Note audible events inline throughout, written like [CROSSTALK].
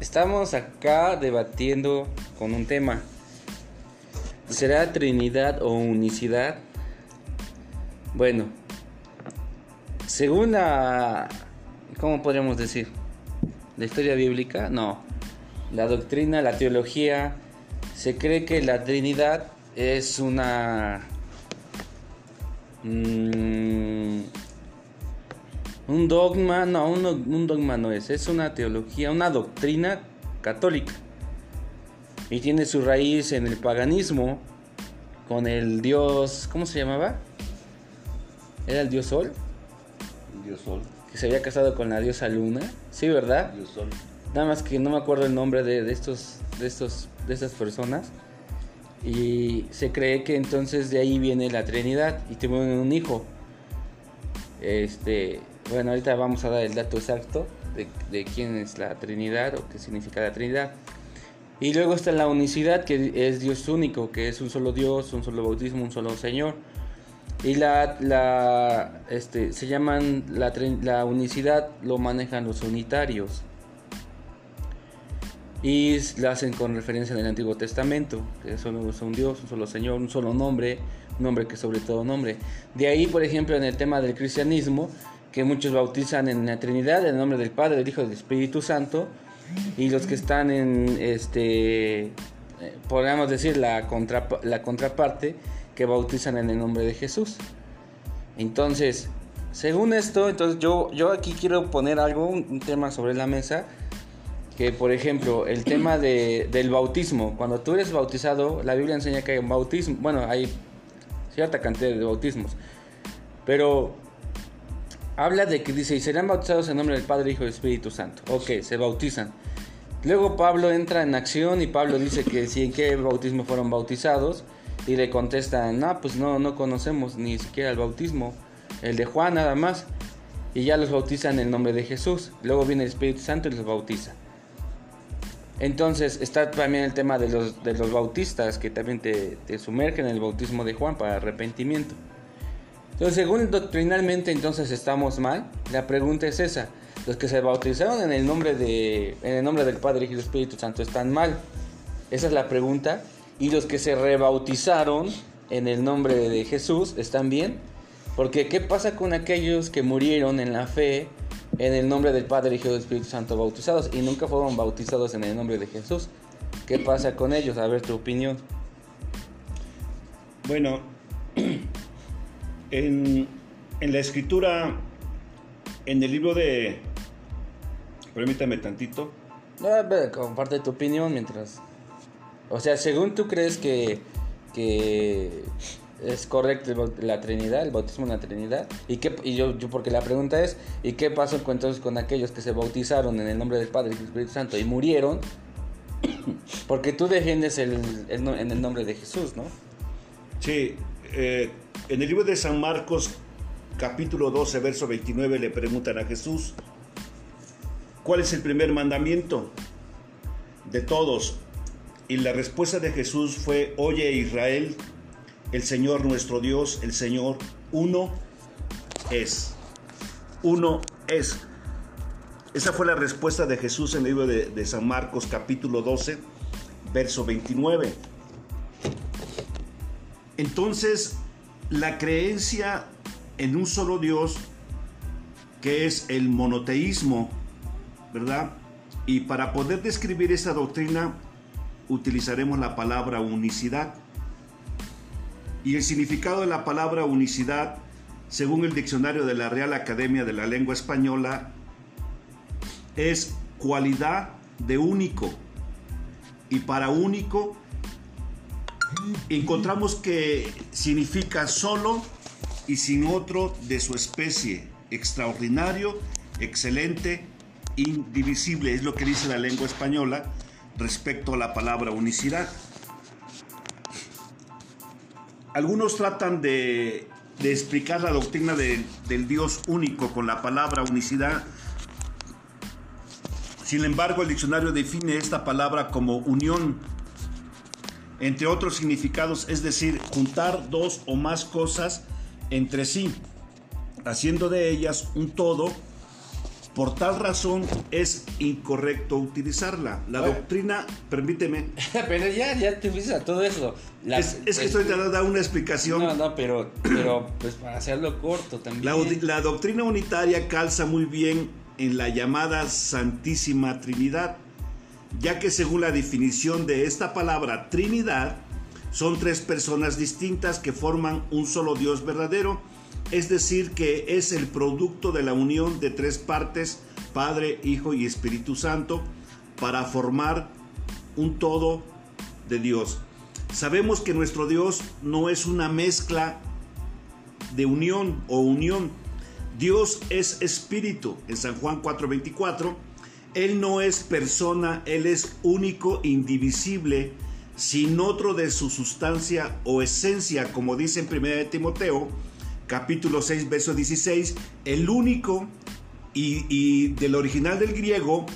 Estamos acá debatiendo con un tema. ¿Será Trinidad o unicidad? Bueno, según la... ¿Cómo podríamos decir? ¿La historia bíblica? No. La doctrina, la teología, se cree que la Trinidad es una... Mm, un dogma, no, un, un dogma no es, es una teología, una doctrina católica. Y tiene su raíz en el paganismo, con el dios, ¿cómo se llamaba? ¿Era el dios Sol? El dios Sol. Que se había casado con la diosa Luna. Sí, ¿verdad? Dios Sol. Nada más que no me acuerdo el nombre de, de estos, de estos, de estas personas. Y se cree que entonces de ahí viene la Trinidad y tuvieron un hijo. Este, bueno, ahorita vamos a dar el dato exacto de, quién es la Trinidad o qué significa la Trinidad. Y luego está la unicidad, que es Dios único, que es un solo Dios, un solo bautismo, un solo Señor. Y la, la este, se llaman, la, la unicidad lo manejan los unitarios. Y la hacen con referencia en el Antiguo Testamento, que solo es un Dios, un solo Señor, un solo nombre, nombre que sobre todo nombre. De ahí, por ejemplo, en el tema del cristianismo, que muchos bautizan en la Trinidad, en el nombre del Padre, del Hijo y del Espíritu Santo, y los que están en, este, podríamos decir, la, contra, la contraparte, que bautizan en el nombre de Jesús. Entonces, según esto, entonces yo, yo aquí quiero poner algo, un, un tema sobre la mesa, que por ejemplo el tema de, del bautismo, cuando tú eres bautizado, la Biblia enseña que hay un bautismo, bueno, hay cierta cantidad de bautismos, pero habla de que dice, y serán bautizados en nombre del Padre, Hijo y Espíritu Santo. Ok, se bautizan. Luego Pablo entra en acción y Pablo dice que si en qué bautismo fueron bautizados y le contestan, no, pues no, no conocemos ni siquiera el bautismo, el de Juan nada más. Y ya los bautizan en el nombre de Jesús. Luego viene el Espíritu Santo y los bautiza. Entonces está también el tema de los, de los bautistas que también te, te, sumergen en el bautismo de Juan para arrepentimiento. Entonces, según doctrinalmente entonces estamos mal, la pregunta es esa. Los que se bautizaron en el nombre, de, en el nombre del Padre y del Espíritu Santo están mal. Esa es la pregunta. Y los que se rebautizaron en el nombre de Jesús están bien. Porque ¿qué pasa con aquellos que murieron en la fe en el nombre del Padre, Hijo y del Espíritu Santo bautizados y nunca fueron bautizados en el nombre de Jesús. ¿Qué pasa con ellos? A ver tu opinión. Bueno, [CLEARS THROAT] en, en la escritura, en el libro de... Permítame tantito. Comparte tu opinión mientras... O sea, según tú crees que, que es correcto la Trinidad, el bautismo en la Trinidad. Y, qué, y yo, yo, porque la pregunta es, ¿y qué pasó entonces con aquellos que se bautizaron en el nombre del Padre y del Espíritu Santo y murieron? porque tú defiendes el, el, en el nombre de Jesús, ¿no? Sí, eh, en el libro de San Marcos, capítulo 12, verso 29, le preguntan a Jesús, ¿cuál es el primer mandamiento de todos? Y la respuesta de Jesús fue, oye Israel, el Señor nuestro Dios, el Señor uno es. Uno es. Esa fue la respuesta de Jesús en el libro de, de, San Marcos capítulo 12, verso 29. Entonces, la creencia en un solo Dios, que es el monoteísmo, ¿verdad? Y para poder describir esa doctrina, utilizaremos la palabra unicidad. Y el significado de la palabra unicidad, según el diccionario de la Real Academia de la Lengua Española, es cualidad de único. Y para único encontramos que significa solo y sin otro de su especie, extraordinario, excelente, indivisible, es lo que dice la lengua española respecto a la palabra unicidad. Algunos tratan de, de explicar la doctrina de, del Dios único con la palabra unicidad. Sin embargo, el diccionario define esta palabra como unión, entre otros significados, es decir, juntar dos o más cosas entre sí, haciendo de ellas un todo Por tal razón es incorrecto utilizarla. La Bueno. doctrina, permíteme, [LAUGHS] pero ya, ya te fuiste a todo eso. Las- es, es que estoy tratando de dar una explicación. No, no, pero, pero pues para hacerlo corto también. La, la doctrina unitaria calza muy bien en la llamada Santísima Trinidad, ya que según la definición de esta palabra Trinidad, son tres personas distintas que forman un solo Dios verdadero, es decir, que es el producto de la unión de tres partes, Padre, Hijo y Espíritu Santo, para formar un todo de Dios. Sabemos que nuestro Dios no es una mezcla de unión o unión. Dios es espíritu en San Juan 4:24. Él no es persona, Él es único, indivisible, sin otro de su sustancia o esencia, como dice en 1 de Timoteo, capítulo 6, verso 16, el único y, y del original del griego,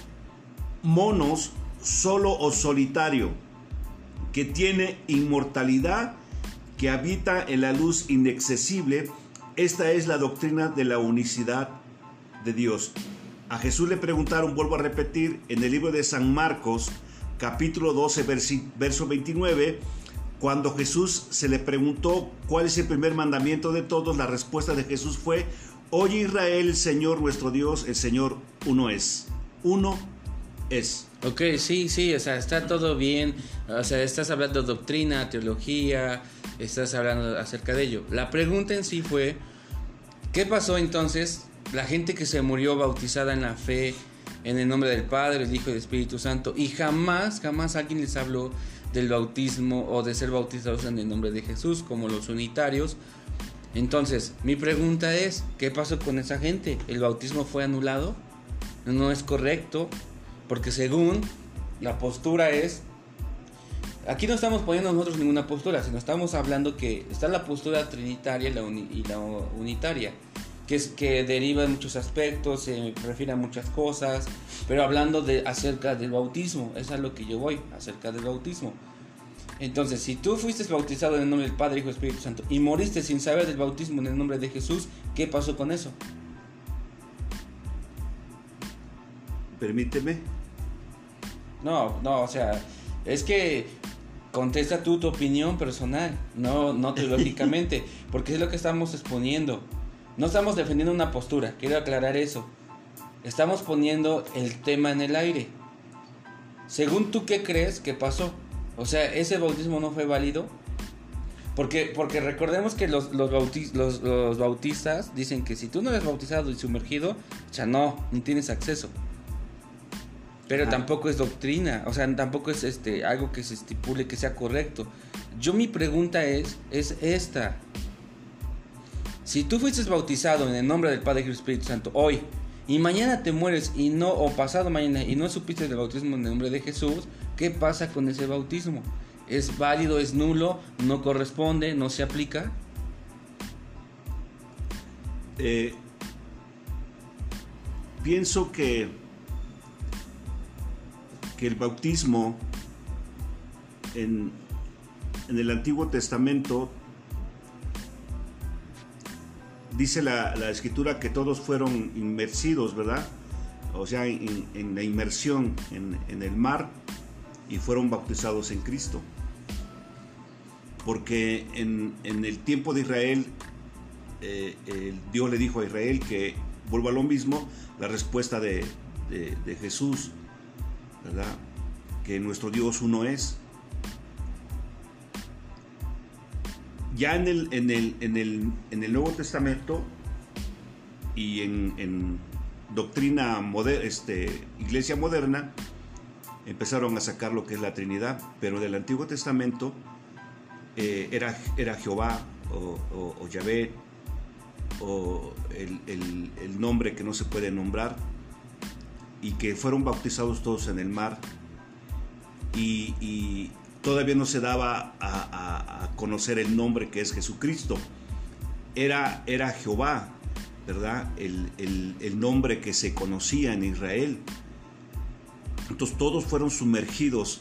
monos, solo o solitario, que tiene inmortalidad, que habita en la luz inaccesible. Esta es la doctrina de la unicidad de Dios. A Jesús le preguntaron, vuelvo a repetir, en el libro de San Marcos, capítulo 12, versi- verso 29, cuando Jesús se le preguntó cuál es el primer mandamiento de todos, la respuesta de Jesús fue, Oye Israel, el Señor nuestro Dios, el Señor uno es. Uno es. Ok, sí, sí, o sea, está todo bien. O sea, estás hablando doctrina, teología, estás hablando acerca de ello. La pregunta en sí fue, ¿qué pasó entonces? La gente que se murió bautizada en la fe, en el nombre del Padre, el Hijo y el Espíritu Santo, y jamás, jamás alguien les habló del bautismo o de ser bautizados en el nombre de Jesús, como los unitarios. Entonces, mi pregunta es, ¿qué pasó con esa gente? ¿El bautismo fue anulado? No es correcto, porque según la postura es... Aquí no estamos poniendo nosotros ninguna postura, sino estamos hablando que está la postura trinitaria y la, y la unitaria, que es que deriva de muchos aspectos, se refiere a muchas cosas, pero hablando de acerca del bautismo, eso es a lo que yo voy, acerca del bautismo. Entonces, si tú fuiste bautizado en el nombre del Padre, Hijo y Espíritu Santo y moriste sin saber del bautismo en el nombre de Jesús, ¿qué pasó con eso? Permíteme. No, no, o sea, es que contesta tú tu opinión personal, no, no teológicamente, [LAUGHS] porque es lo que estamos exponiendo. No estamos defendiendo una postura, quiero aclarar eso. Estamos poniendo el tema en el aire. Según tú, ¿qué crees que pasó? O sea, ¿ese bautismo no fue válido? Porque, porque recordemos que los, los, bautis- los, los bautistas dicen que si tú no eres bautizado y sumergido, o sea, no, no tienes acceso. Pero Ah. tampoco es doctrina, o sea, tampoco es este algo que se estipule que sea correcto. Yo mi pregunta es es esta. Si tú fuiste bautizado en el nombre del Padre y Espíritu Santo hoy y mañana te mueres y no o pasado mañana y no supiste del bautismo en el nombre de Jesús, ¿qué pasa con ese bautismo? ¿Es válido, es nulo, no corresponde, no se aplica? Eh, pienso que, que el bautismo en, en el Antiguo Testamento dice la, la escritura que todos fueron inmersidos, ¿verdad? O sea, en, la inmersión en, el mar y fueron bautizados en Cristo. Porque en, en el tiempo de Israel eh, Dios le dijo a Israel que vuelva a lo mismo, la respuesta de, de- de Jesús, ¿verdad? Que nuestro Dios uno es. Ya en el, en el, en el, en el Nuevo Testamento y en, doctrina moder- este, iglesia moderna, empezaron a sacar lo que es la Trinidad, pero del Antiguo Testamento eh, era, era Jehová o, o, o Yahvé o el, el- nombre que no se puede nombrar y que fueron bautizados todos en el mar y todavía no se daba a, conocer el nombre que es Jesucristo. Era, era Jehová, ¿verdad? El, el- nombre que se conocía en Israel. Entonces todos fueron sumergidos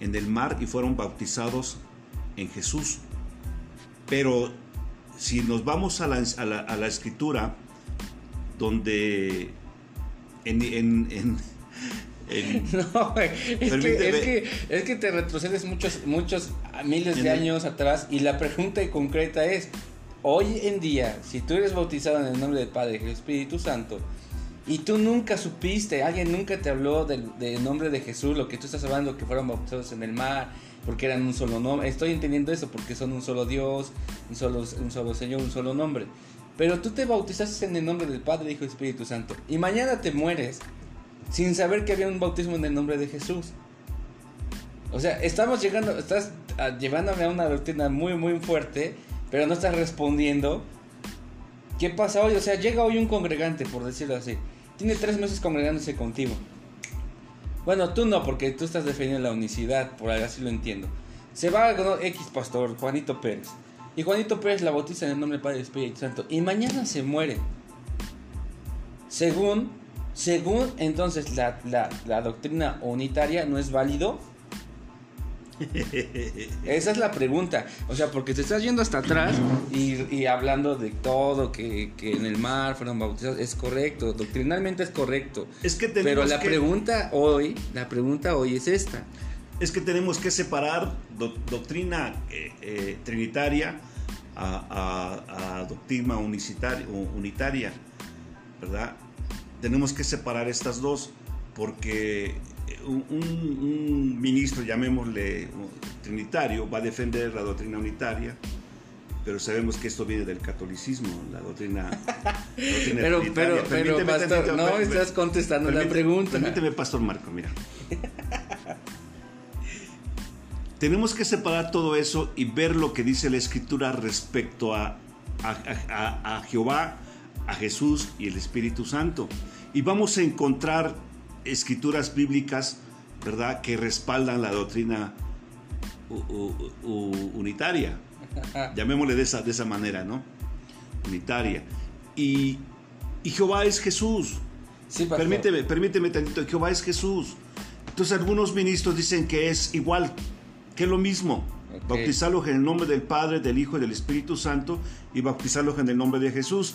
en el mar y fueron bautizados en Jesús. Pero si nos vamos a la, a la- escritura, donde en, en, [LAUGHS] no, es que, es, que, te retrocedes muchos, muchos miles de años atrás y la pregunta concreta es, hoy en día, si tú eres bautizado en el nombre del Padre y del Espíritu Santo, y tú nunca supiste, alguien nunca te habló del, nombre de Jesús, lo que tú estás hablando, que fueron bautizados en el mar, porque eran un solo nombre. Estoy entendiendo eso, porque son un solo Dios, un solo, un solo Señor, un solo nombre. Pero tú te bautizaste en el nombre del Padre, Hijo y Espíritu Santo. Y mañana te mueres sin saber que había un bautismo en el nombre de Jesús. O sea, estamos llegando, estás ah, llevándome a una doctrina muy, muy fuerte, pero no estás respondiendo. ¿Qué pasa hoy? O sea, llega hoy un congregante, por decirlo así. Tiene tres meses congregándose contigo. Bueno, tú no, porque tú estás defendiendo la unicidad, por así lo entiendo. Se va con X pastor, Juanito Pérez. Y Juanito Pérez la bautiza en el nombre del Padre y Espíritu Santo. Y mañana se muere. Según, según entonces la, la doctrina unitaria no es válido [LAUGHS] esa es la pregunta. O sea, porque te estás yendo hasta atrás y, hablando de todo, que, en el mar fueron bautizados, es correcto, doctrinalmente es correcto. Es que Pero la pregunta hoy, la pregunta hoy es esta. Es que tenemos que separar doctrina eh, eh, trinitaria a, doctrina unitaria, ¿verdad? Tenemos que separar estas dos porque un, ministro, llamémosle trinitario, va a defender la doctrina unitaria, pero sabemos que esto viene del catolicismo, la doctrina, [LAUGHS] pero, pero, pero, pastor, no estás contestando la pregunta. Permíteme, pastor Marco, mira. [LAUGHS] Tenemos que separar todo eso y ver lo que dice la escritura respecto a, a, a Jehová, a Jesús y el Espíritu Santo. Y vamos a encontrar escrituras bíblicas, ¿verdad?, que respaldan la doctrina unitaria. [LAUGHS] Llamémosle de esa, de esa manera, ¿no? Unitaria. Y, Jehová es Jesús. Sí, permíteme, permíteme tantito, Jehová es Jesús. Entonces algunos ministros dicen que es igual, que es lo mismo. Bautizarlos en el nombre del Padre, del Hijo y del Espíritu Santo y bautizarlos en el nombre de Jesús.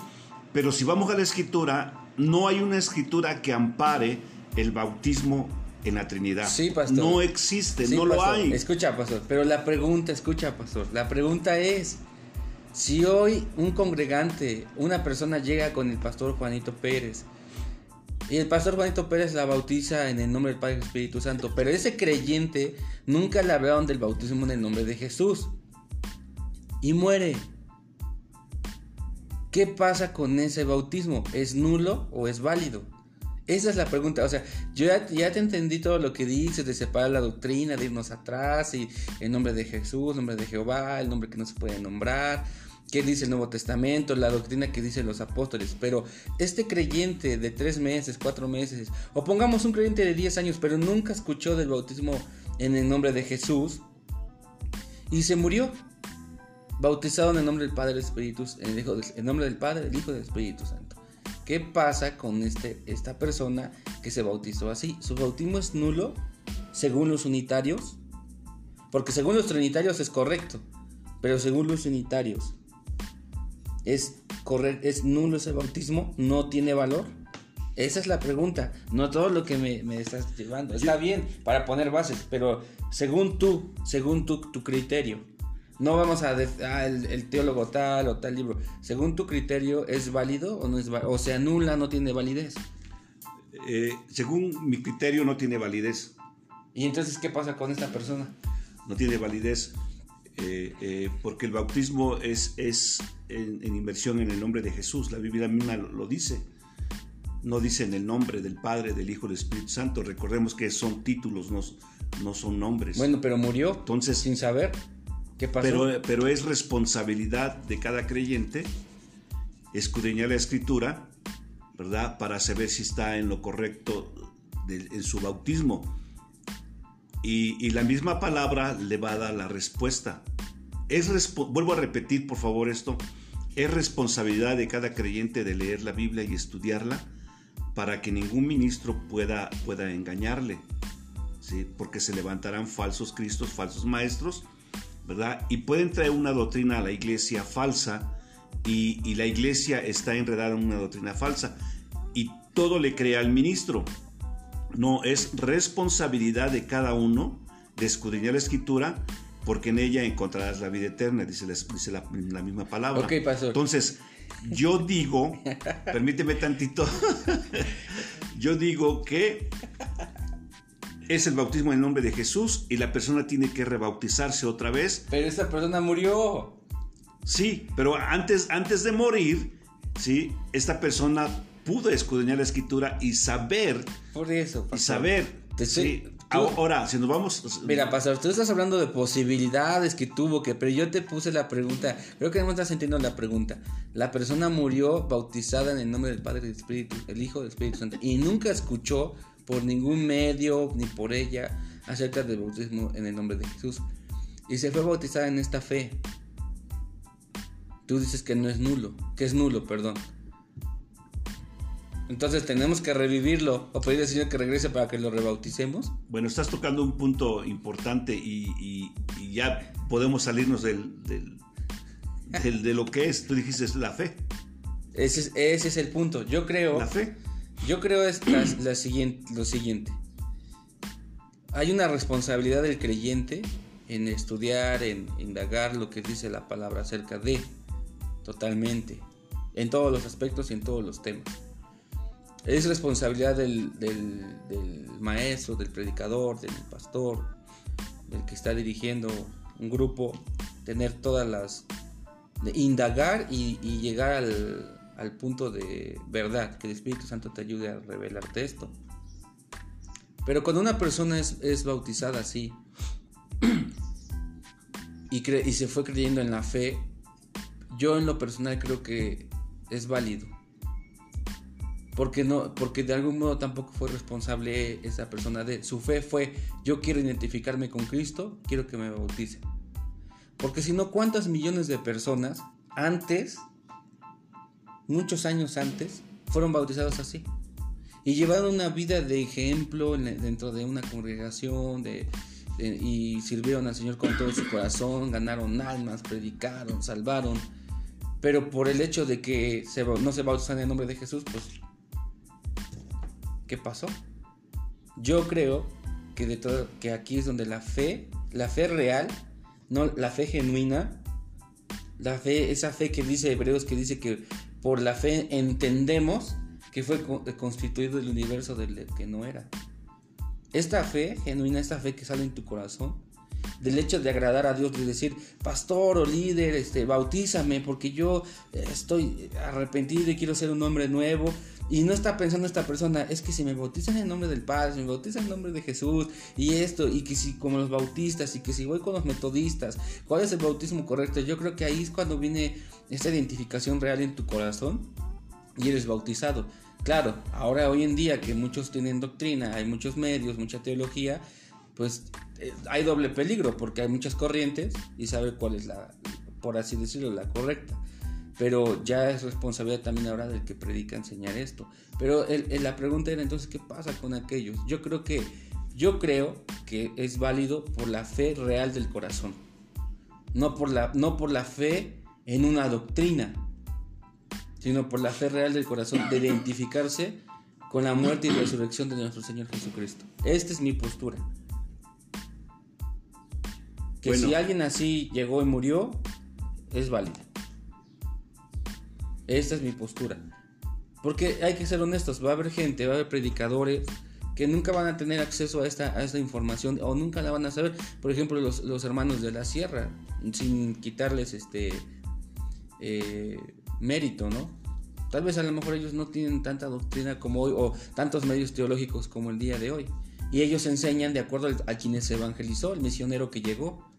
Pero si vamos a la escritura, no hay una escritura que ampare el bautismo en la Trinidad. Sí, pastor. No existe, no lo hay. Escucha, pastor, pero la pregunta, escucha, pastor, la pregunta es, si hoy un congregante, una persona llega con el pastor Juanito Pérez, y el pastor Juanito Pérez la bautiza en el nombre del Padre y Espíritu Santo, pero ese creyente nunca le hablaron del bautismo en el nombre de Jesús, y muere. ¿Qué pasa con ese bautismo? ¿Es nulo o es válido? Esa es la pregunta. O sea, yo ya, te entendí todo lo que dices de separar la doctrina, de irnos atrás y el nombre de Jesús, el nombre de Jehová, el nombre que no se puede nombrar, qué dice el Nuevo Testamento, la doctrina que dicen los apóstoles. Pero este creyente de tres meses, cuatro meses, o pongamos un creyente de diez años, pero nunca escuchó del bautismo en el nombre de Jesús y se murió. Bautizado en el nombre del Padre, del Espíritu, en el, nombre del Padre, del Hijo y del Espíritu Santo. ¿Qué pasa con este, esta persona que se bautizó así? ¿Su bautismo es nulo según los unitarios? Porque según los trinitarios es correcto, pero según los unitarios es, es nulo ese bautismo, no tiene valor. Esa es la pregunta, no todo lo que me, estás llevando. Está bien para poner bases, pero según tú, según tu, tu criterio, no vamos a decir, ah, el, teólogo tal o tal libro. Según tu criterio, ¿es válido o no es válido? O se anula, no tiene validez. Eh, según mi criterio, no tiene validez. ¿Y entonces qué pasa con esta persona? No tiene validez eh, eh, porque el bautismo es, es en, inversión en el nombre de Jesús. La Biblia misma lo, dice. No dice en el nombre del Padre, del Hijo, del Espíritu Santo. Recordemos que son títulos, no, no son nombres. Bueno, pero murió Entonces, sin saber. Pero, pero es responsabilidad de cada creyente escudriñar la escritura, ¿verdad? Para saber si está en lo correcto en su bautismo. Y, la misma palabra le va a dar la respuesta. Es vuelvo a repetir, por favor, esto. Es responsabilidad de cada creyente de leer la Biblia y estudiarla para que ningún ministro pueda, pueda engañarle. ¿sí? Porque se levantarán falsos cristos, falsos maestros y pueden traer una doctrina a la iglesia falsa y, la iglesia está enredada en una doctrina falsa. Y todo le crea al ministro. No, es responsabilidad de cada uno de escudriñar la escritura porque en ella encontrarás la vida eterna, dice la, dice la, la misma palabra. Ok, pastor. Entonces, yo digo, [LAUGHS] permíteme tantito, [LAUGHS] yo digo que es el bautismo en el nombre de Jesús y la persona tiene que rebautizarse otra vez. Pero esa persona murió. Sí, pero antes, antes de morir, ¿sí? esta persona pudo escudriñar la escritura y saber, Por eso. y saber. Te ¿sí? tú- Ahora, si nos vamos... Mira, pastor, tú estás hablando de posibilidades que tuvo, que, pero yo te puse la pregunta. Creo que no estás entendiendo la pregunta. La persona murió bautizada en el nombre del Padre del Espíritu, el Hijo del Espíritu Santo, y nunca escuchó por ningún medio ni por ella acerca del bautismo en el nombre de Jesús. Y se fue bautizada en esta fe. Tú dices que no es nulo, que es nulo, perdón. Entonces tenemos que revivirlo o pedirle al Señor que regrese para que lo rebauticemos. Bueno, estás tocando un punto importante y, y- y ya podemos salirnos del, del- del- de lo que es. Tú dijiste es la fe. Ese es, ese es el punto. Yo creo, La fe. Yo creo es la- [CLEARS THROAT] la siguiente, lo siguiente. Hay una responsabilidad del creyente en estudiar, en indagar lo que dice la palabra acerca de, totalmente, en todos los aspectos y en todos los temas. Es responsabilidad del, del- del maestro, del predicador, del pastor, del que está dirigiendo un grupo, tener todas las... de indagar y, y llegar al, al punto de verdad, que el Espíritu Santo te ayude a revelarte esto. Pero cuando una persona es, es bautizada así y, cre- y se fue creyendo en la fe, yo en lo personal creo que es válido. Porque, no, porque de algún modo tampoco fue responsable esa persona de su fe fue yo quiero identificarme con Cristo, quiero que me bautice. Porque si no, ¿cuántas millones de personas antes, muchos años antes, fueron bautizados así? Y llevaron una vida de ejemplo en- dentro de una congregación de, y sirvieron al Señor con todo su corazón, ganaron almas, predicaron, salvaron. Pero por el hecho de que no se bautizan en el nombre de Jesús, pues, ¿qué pasó? Yo creo que, de todo, que aquí es donde la fe, la fe real, no la fe genuina, la fe, esa fe que dice Hebreos, que dice que por la fe entendemos que fue co- constituido el universo del que no era. Esta fe genuina, esta fe que sale en tu corazón, del hecho de agradar a Dios, de decir, pastor o líder, este, bautízame porque yo eh, estoy arrepentido y quiero ser un hombre nuevo. Y no está pensando esta persona, es que si me bautizan en nombre del Padre, si me bautizan en nombre de Jesús, y esto, y que si como los bautistas, y que si voy con los metodistas, ¿cuál es el bautismo correcto? Yo creo que ahí es cuando viene esta identificación real en tu corazón y eres bautizado. Claro, ahora hoy en día que muchos tienen doctrina, hay muchos medios, mucha teología, pues eh, hay doble peligro porque hay muchas corrientes y sabe cuál es la, por así decirlo, la correcta. Pero ya es responsabilidad también ahora del que predica enseñar esto. Pero el- la pregunta era entonces, ¿qué pasa con aquellos? Yo creo que, yo creo que es válido por la fe real del corazón. No por la, no por la fe en una doctrina, sino por la fe real del corazón de identificarse con la muerte y resurrección de nuestro Señor Jesucristo. Esta es mi postura. Que Bueno. si alguien así llegó y murió, es válido. Esta es mi postura. Porque hay que ser honestos, va a haber gente, va a haber predicadores que nunca van a tener acceso a esta, a esta información o nunca la van a saber. Por ejemplo, los, los hermanos de la sierra, sin quitarles este eh, mérito, ¿no? Tal vez a lo mejor ellos no tienen tanta doctrina como hoy o tantos medios teológicos como el día de hoy. Y ellos enseñan de acuerdo a quienes se evangelizó, el misionero que llegó.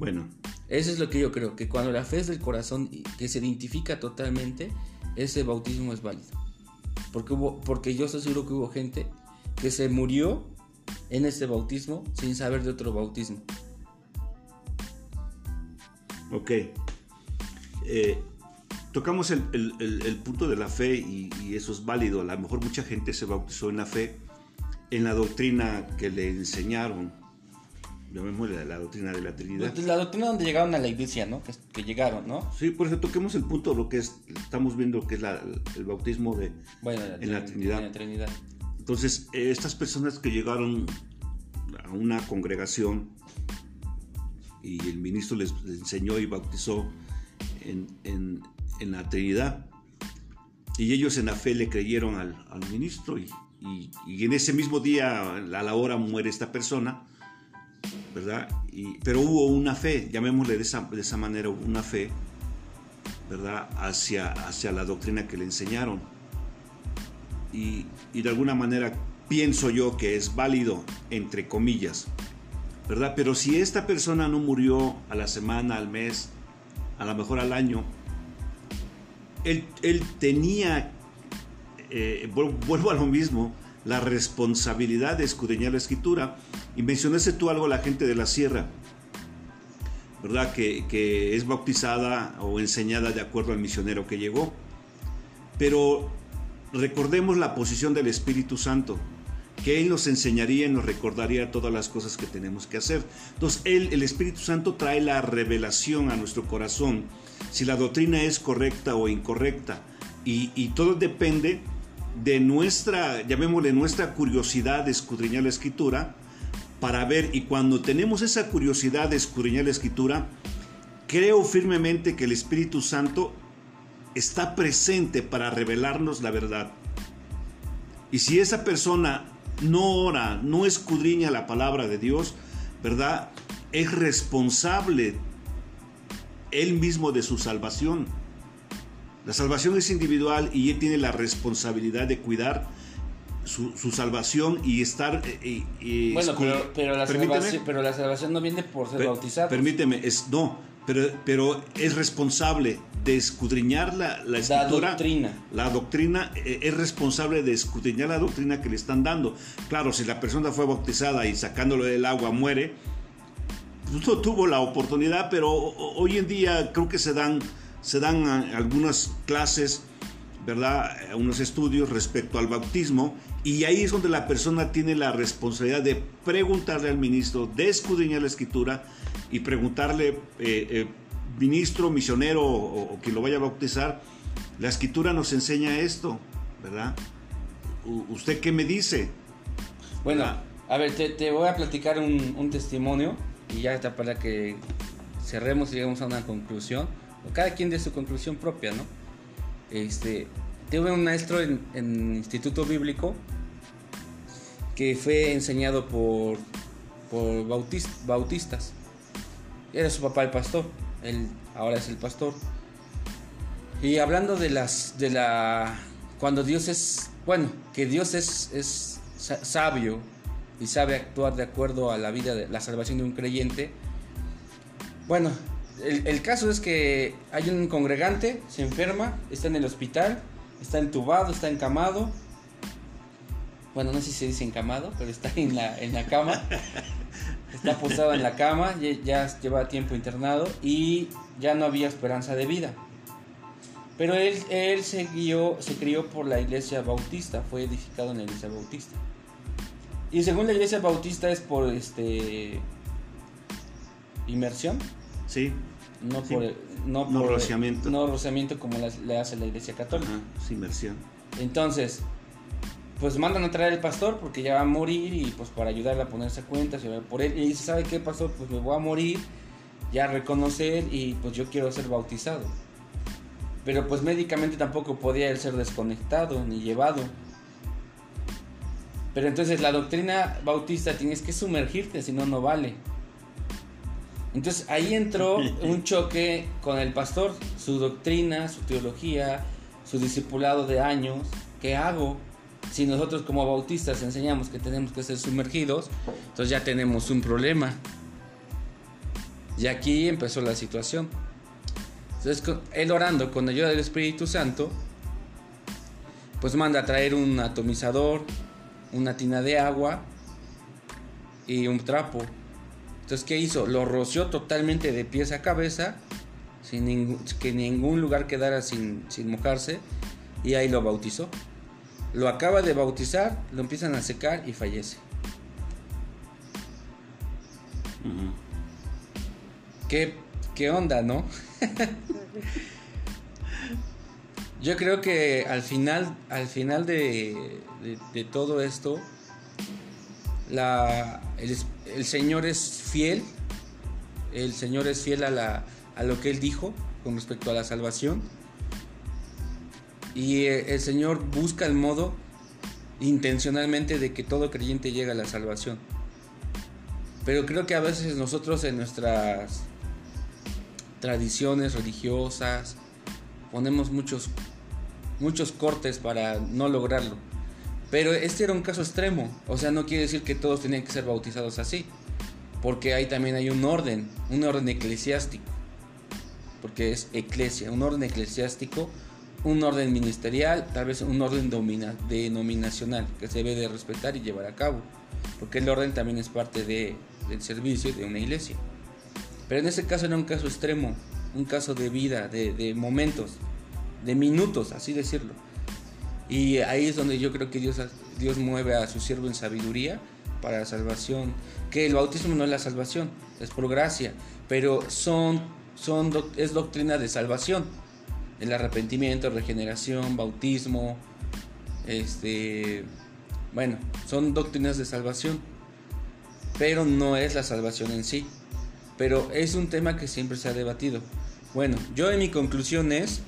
Bueno, Eso es lo que yo creo, que cuando la fe es del corazón y que se identifica totalmente, ese bautismo es válido. Porque, hubo, porque yo estoy seguro que hubo gente que se murió en ese bautismo sin saber de otro bautismo. ok. Eh, tocamos el, el- el- el punto de la fe y, y eso es válido. A lo mejor mucha gente se bautizó en la fe, en la doctrina que le enseñaron. Llamémosle la doctrina de la Trinidad. La doctrina donde llegaron a la iglesia, ¿no? Que, que llegaron, ¿no? Sí, por eso toquemos el punto de lo que es estamos viendo que es el bautismo de, en, la Trinidad. Entonces, estas personas que llegaron a una congregación y el ministro les, enseñó y bautizó en, la Trinidad, y ellos en la fe le creyeron al, ministro y, en ese mismo día, a la hora muere esta persona, ¿verdad? pero hubo una fe, llamémosle de esa, de esa manera, una fe, ¿verdad? Hacia, hacia la doctrina que le enseñaron. Y, y, de alguna manera pienso yo que es válido, entre comillas, ¿verdad? Pero si esta persona no murió a la semana, al mes, a lo mejor al año, él, él tenía, eh, vuelvo a lo mismo, la responsabilidad de escudriñar la escritura. Y mencionaste tú algo a la gente de la sierra. ¿verdad? Que, es bautizada o enseñada de acuerdo al misionero que llegó. Pero recordemos la posición del Espíritu Santo, que Él nos enseñaría y nos recordaría todas las cosas que tenemos que hacer. Entonces, Él, el Espíritu Santo trae la revelación a nuestro corazón, si la doctrina es correcta o incorrecta. Y, y todo depende de nuestra, llamémosle nuestra curiosidad de escudriñar la escritura, para ver y cuando tenemos esa curiosidad de escudriñar la escritura, creo firmemente que el Espíritu Santo está presente para revelarnos la verdad. Y si esa persona no ora, no escudriña la palabra de Dios, ¿verdad? Es responsable él mismo de su salvación. La salvación es individual y él tiene la responsabilidad de cuidar su, salvación y estar... Eh, eh, bueno, pero, la salvación, no viene por ser bautizado. Permíteme, es, no, pero, pero es responsable de escudriñar la, la escritura. La doctrina. La doctrina eh, es responsable de escudriñar la doctrina que le están dando. Claro, si la persona fue bautizada y sacándolo del agua muere, pues no tuvo la oportunidad, pero hoy en día creo que se dan, se dan algunas clases ¿verdad? unos estudios respecto al bautismo y ahí es donde la persona tiene la responsabilidad de preguntarle al ministro, de escudriñar la escritura y preguntarle, eh, eh, ministro, misionero o, quien lo vaya a bautizar, la escritura nos enseña esto, ¿verdad? ¿Usted qué me dice? Bueno, a ver, te, voy a platicar un, testimonio y ya está para que cerremos y lleguemos a una conclusión, cada quien de su conclusión propia, ¿no? Este, tuve un maestro en, en instituto bíblico que fue enseñado por, por bautistas. Era su papá el pastor, él ahora es el pastor. Y hablando de las de la cuando Dios es, bueno, que Dios es, es sabio y sabe actuar de acuerdo a la vida de la salvación de un creyente. Bueno, el, caso es que hay un congregante, se enferma, está en el hospital está entubado, está encamado. Bueno, no sé si se dice encamado, pero está en la, en la cama. Está posado en la cama, ya, lleva tiempo internado y ya no había esperanza de vida. Pero él, él se, se crió por la iglesia bautista, fue edificado en la iglesia bautista. Y según la iglesia bautista es por este inmersión. Sí. No por no, no rociamiento. No rociamiento como le hace la iglesia católica. Ajá, inversión. Entonces, pues mandan a traer al pastor porque ya va a morir y pues para ayudarle a ponerse a cuenta, se va por él. Y dice, ¿sabe qué pastor? Pues me voy a morir, ya a reconocer y pues yo quiero ser bautizado. Pero pues médicamente tampoco podía él ser desconectado ni llevado. Pero entonces la doctrina bautista tienes que sumergirte, si no, no vale. Entonces ahí entró [LAUGHS] un choque con el pastor, su doctrina, su teología, su discipulado de años. ¿Qué hago? Si nosotros como bautistas enseñamos que tenemos que ser sumergidos, entonces ya tenemos un problema. Y aquí empezó la situación. Entonces él orando con ayuda del Espíritu Santo, pues manda a traer un atomizador, una tina de agua y un trapo entonces, ¿qué hizo? Lo roció totalmente de pies a cabeza, sin que ningún lugar quedara sin, mojarse, y ahí lo bautizó. Lo acaba de bautizar, lo empiezan a secar y fallece. ¿Qué, ¿Qué onda, no? [LAUGHS] Yo creo que al final, al final de, de, todo esto, el, Señor es fiel, el Señor es fiel a, a lo que Él dijo con respecto a la salvación. Y eh, el Señor busca el modo intencionalmente de que todo creyente llegue a la salvación. Pero creo que a veces nosotros en nuestras tradiciones religiosas ponemos muchos muchos cortes para no lograrlo. Pero este era un caso extremo, o sea, no quiere decir que todos tenían que ser bautizados así, porque ahí también hay un orden, un orden eclesiástico, porque es eclesia, un orden eclesiástico, un orden ministerial, tal vez un orden denominacional que se debe de respetar y llevar a cabo, porque el orden también es parte de, del servicio de una iglesia. Pero en ese caso era un caso extremo, un caso de vida, de, de momentos, de minutos, así decirlo. Y ahí es donde yo creo que Dios, Dios mueve a su siervo en sabiduría para la salvación. Que el bautismo no es la salvación, es por gracia, pero son, son, es doctrina de salvación. El arrepentimiento, regeneración, bautismo, este, bueno, son doctrinas de salvación, pero no es la salvación en sí. Pero es un tema que siempre se ha debatido. Bueno, yo en mi conclusión es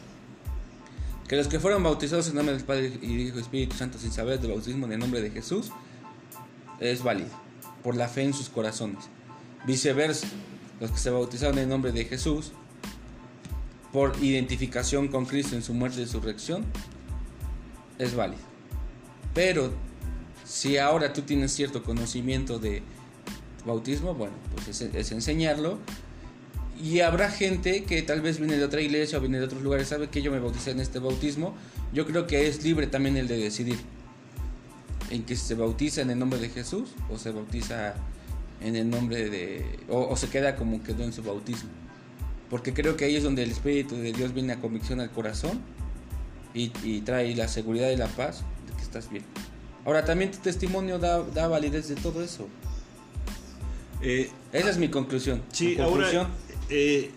que los que fueron bautizados en nombre del Padre y Hijo y Espíritu Santo sin saber del bautismo en el nombre de Jesús es válido por la fe en sus corazones. Viceversa, los que se bautizaron en el nombre de Jesús por identificación con Cristo en su muerte y resurrección es válido. Pero si ahora tú tienes cierto conocimiento de bautismo, bueno, pues es enseñarlo y habrá gente que tal vez viene de otra iglesia o viene de otros lugares, sabe que yo me bauticé en este bautismo. Yo creo que es libre también el de decidir en que se bautiza en el nombre de Jesús o se bautiza en el nombre de... o, se queda como quedó en su bautismo. Porque creo que ahí es donde el Espíritu de Dios viene a convicción al corazón y, trae la seguridad y la paz de que estás bien. Ahora también tu testimonio da, da validez de todo eso. Eh, Esa es mi conclusión. Sí, ahora eh,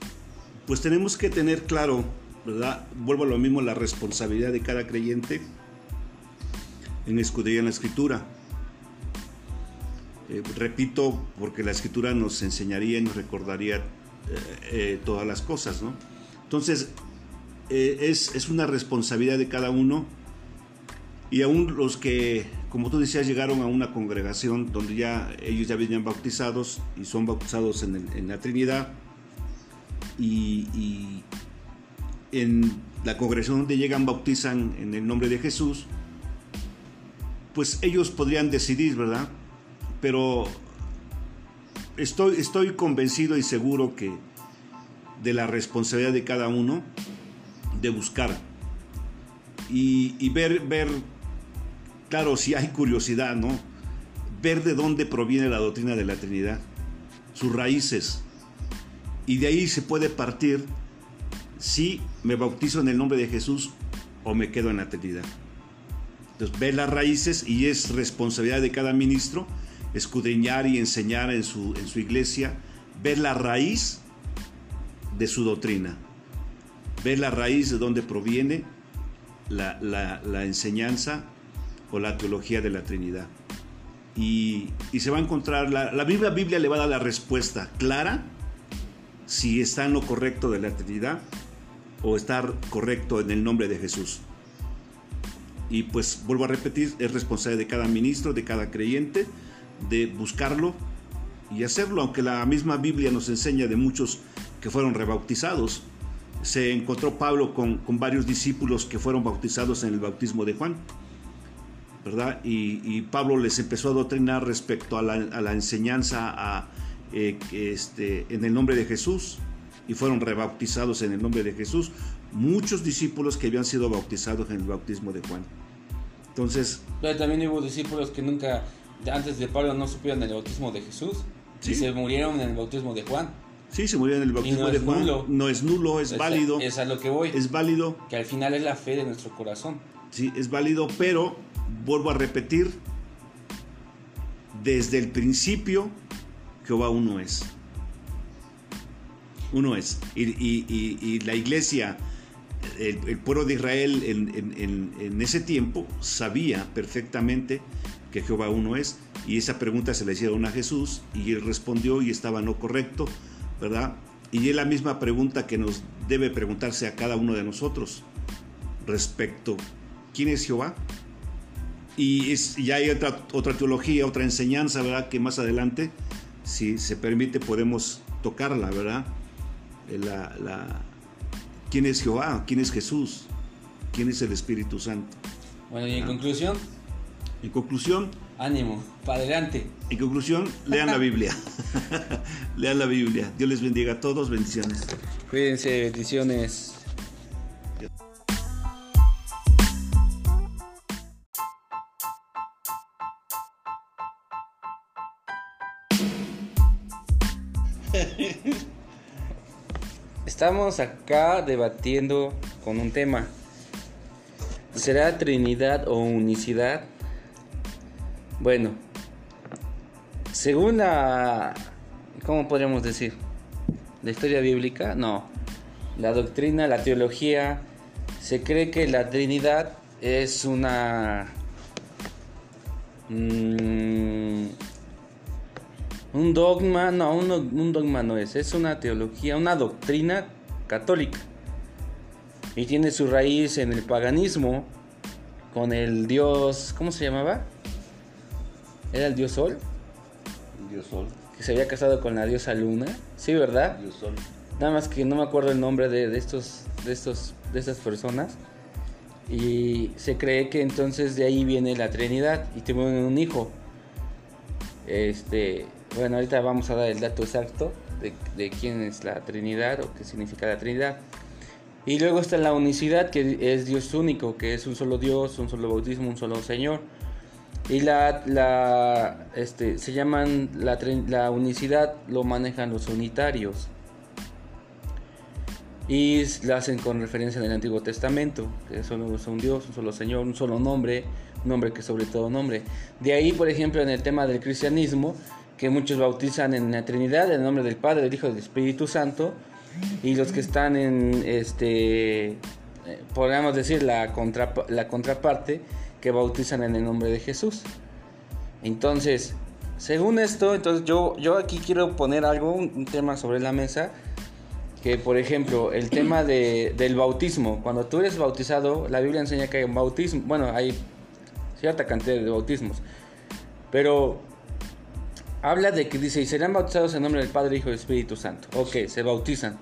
pues tenemos que tener claro. Vuelvo a lo mismo, la responsabilidad de cada creyente en escudriñar la escritura. Eh, repito, porque la escritura nos enseñaría y nos recordaría eh, todas las cosas, ¿no? Entonces, es, es, una responsabilidad de cada uno y aún los que, como tú decías, llegaron a una congregación donde ya ellos ya venían bautizados y son bautizados en la Trinidad, y, en la congregación donde llegan bautizan en el nombre de Jesús, pues ellos podrían decidir, ¿verdad? Pero estoy, estoy convencido y seguro que de la responsabilidad de cada uno de buscar y, y, ver, ver, claro, si hay curiosidad, ¿no? Ver de dónde proviene la doctrina de la Trinidad, sus raíces, y de ahí se puede partir si me bautizo en el nombre de Jesús o me quedo en la Trinidad. Entonces, ver las raíces y es responsabilidad de cada ministro escudriñar y enseñar en su, en su iglesia, ver la raíz de su doctrina, ver la raíz de donde proviene la, enseñanza o la teología de la Trinidad. Y, se va a encontrar, la, la Biblia, Biblia le va a dar la respuesta clara si está en lo correcto de la Trinidad o estar correcto en el nombre de Jesús. Y pues vuelvo a repetir, es responsabilidad de cada ministro, de cada creyente, de buscarlo y hacerlo, aunque la misma Biblia nos enseña de muchos que fueron rebautizados. Se encontró Pablo con, varios discípulos que fueron bautizados en el bautismo de Juan, ¿verdad? Y, Pablo les empezó a doctrinar respecto a la, a la enseñanza, a, eh, este, en el nombre de Jesús y fueron rebautizados en el nombre de Jesús muchos discípulos que habían sido bautizados en el bautismo de Juan. Entonces... también hubo discípulos que nunca, antes de Pablo, no supieron el bautismo de Jesús y se murieron en el bautismo de Juan. Sí, se murieron en el bautismo de Juan. No es nulo, es, válido. Es a lo que voy. Es válido. Que al final es la fe de nuestro corazón. Sí, es válido, pero vuelvo a repetir, desde el principio Jehová uno es. Uno es. Y, la iglesia el, pueblo de Israel en, ese tiempo sabía perfectamente que Jehová uno es, y esa pregunta se le hicieron a Jesús, y él respondió y estaba no correcto, ¿verdad? Y es la misma pregunta que nos debe preguntarse a cada uno de nosotros respecto, ¿quién es Jehová? Y, es, hay otra, otra teología, otra enseñanza, ¿verdad? Que más adelante, si se permite, podemos tocarla, ¿verdad? La, la, ¿Quién es Jehová? ¿Quién es Jesús? ¿Quién es el Espíritu Santo? Bueno, y en conclusión. En conclusión. Ánimo, para adelante. En conclusión, lean la Biblia. [LAUGHS] lean la Biblia. Dios les bendiga a todos. Bendiciones. Cuídense, bendiciones. [LAUGHS] Estamos acá debatiendo con un tema. ¿Será Trinidad o unicidad? Bueno, según la... ¿Cómo podríamos decir? ¿La historia bíblica? No. La doctrina, la teología, se cree que la Trinidad es una... Mmm, un dogma, no, un, dogma no es, es una teología, una doctrina católica. Y tiene su raíz en el paganismo, con el dios, ¿cómo se llamaba? ¿Era el dios Sol? El dios Sol. Que se había casado con la diosa Luna. Sí, ¿verdad? dios Sol. Nada más que no me acuerdo el nombre de, de, estos, de, estos, de estas personas. Y se cree que entonces de ahí viene la Trinidad y tuvieron un hijo. Este, bueno, ahorita vamos a dar el dato exacto de, quién es la Trinidad o qué significa la Trinidad. Y luego está la unicidad, que es Dios único, que es un solo Dios, un solo bautismo, un solo Señor. Y la, este, se llaman, la, la unicidad lo manejan los unitarios. Y la hacen con referencia en el Antiguo Testamento, que solo un Dios, un solo Señor, un solo nombre, nombre que sobre todo nombre. De ahí, por ejemplo, en el tema del cristianismo, que muchos bautizan en la Trinidad, en el nombre del Padre, del Hijo y del Espíritu Santo, y los que están en, este, eh, podríamos decir, la, contraparte, que bautizan en el nombre de Jesús. Entonces, según esto, entonces yo, yo aquí quiero poner algo, un, tema sobre la mesa, que por ejemplo, el tema de, del bautismo, cuando tú eres bautizado, la Biblia enseña que hay un bautismo, bueno, hay cierta cantidad de bautismos, pero habla de que dice, y serán bautizados en nombre del Padre, Hijo y Espíritu Santo. Ok, se bautizan.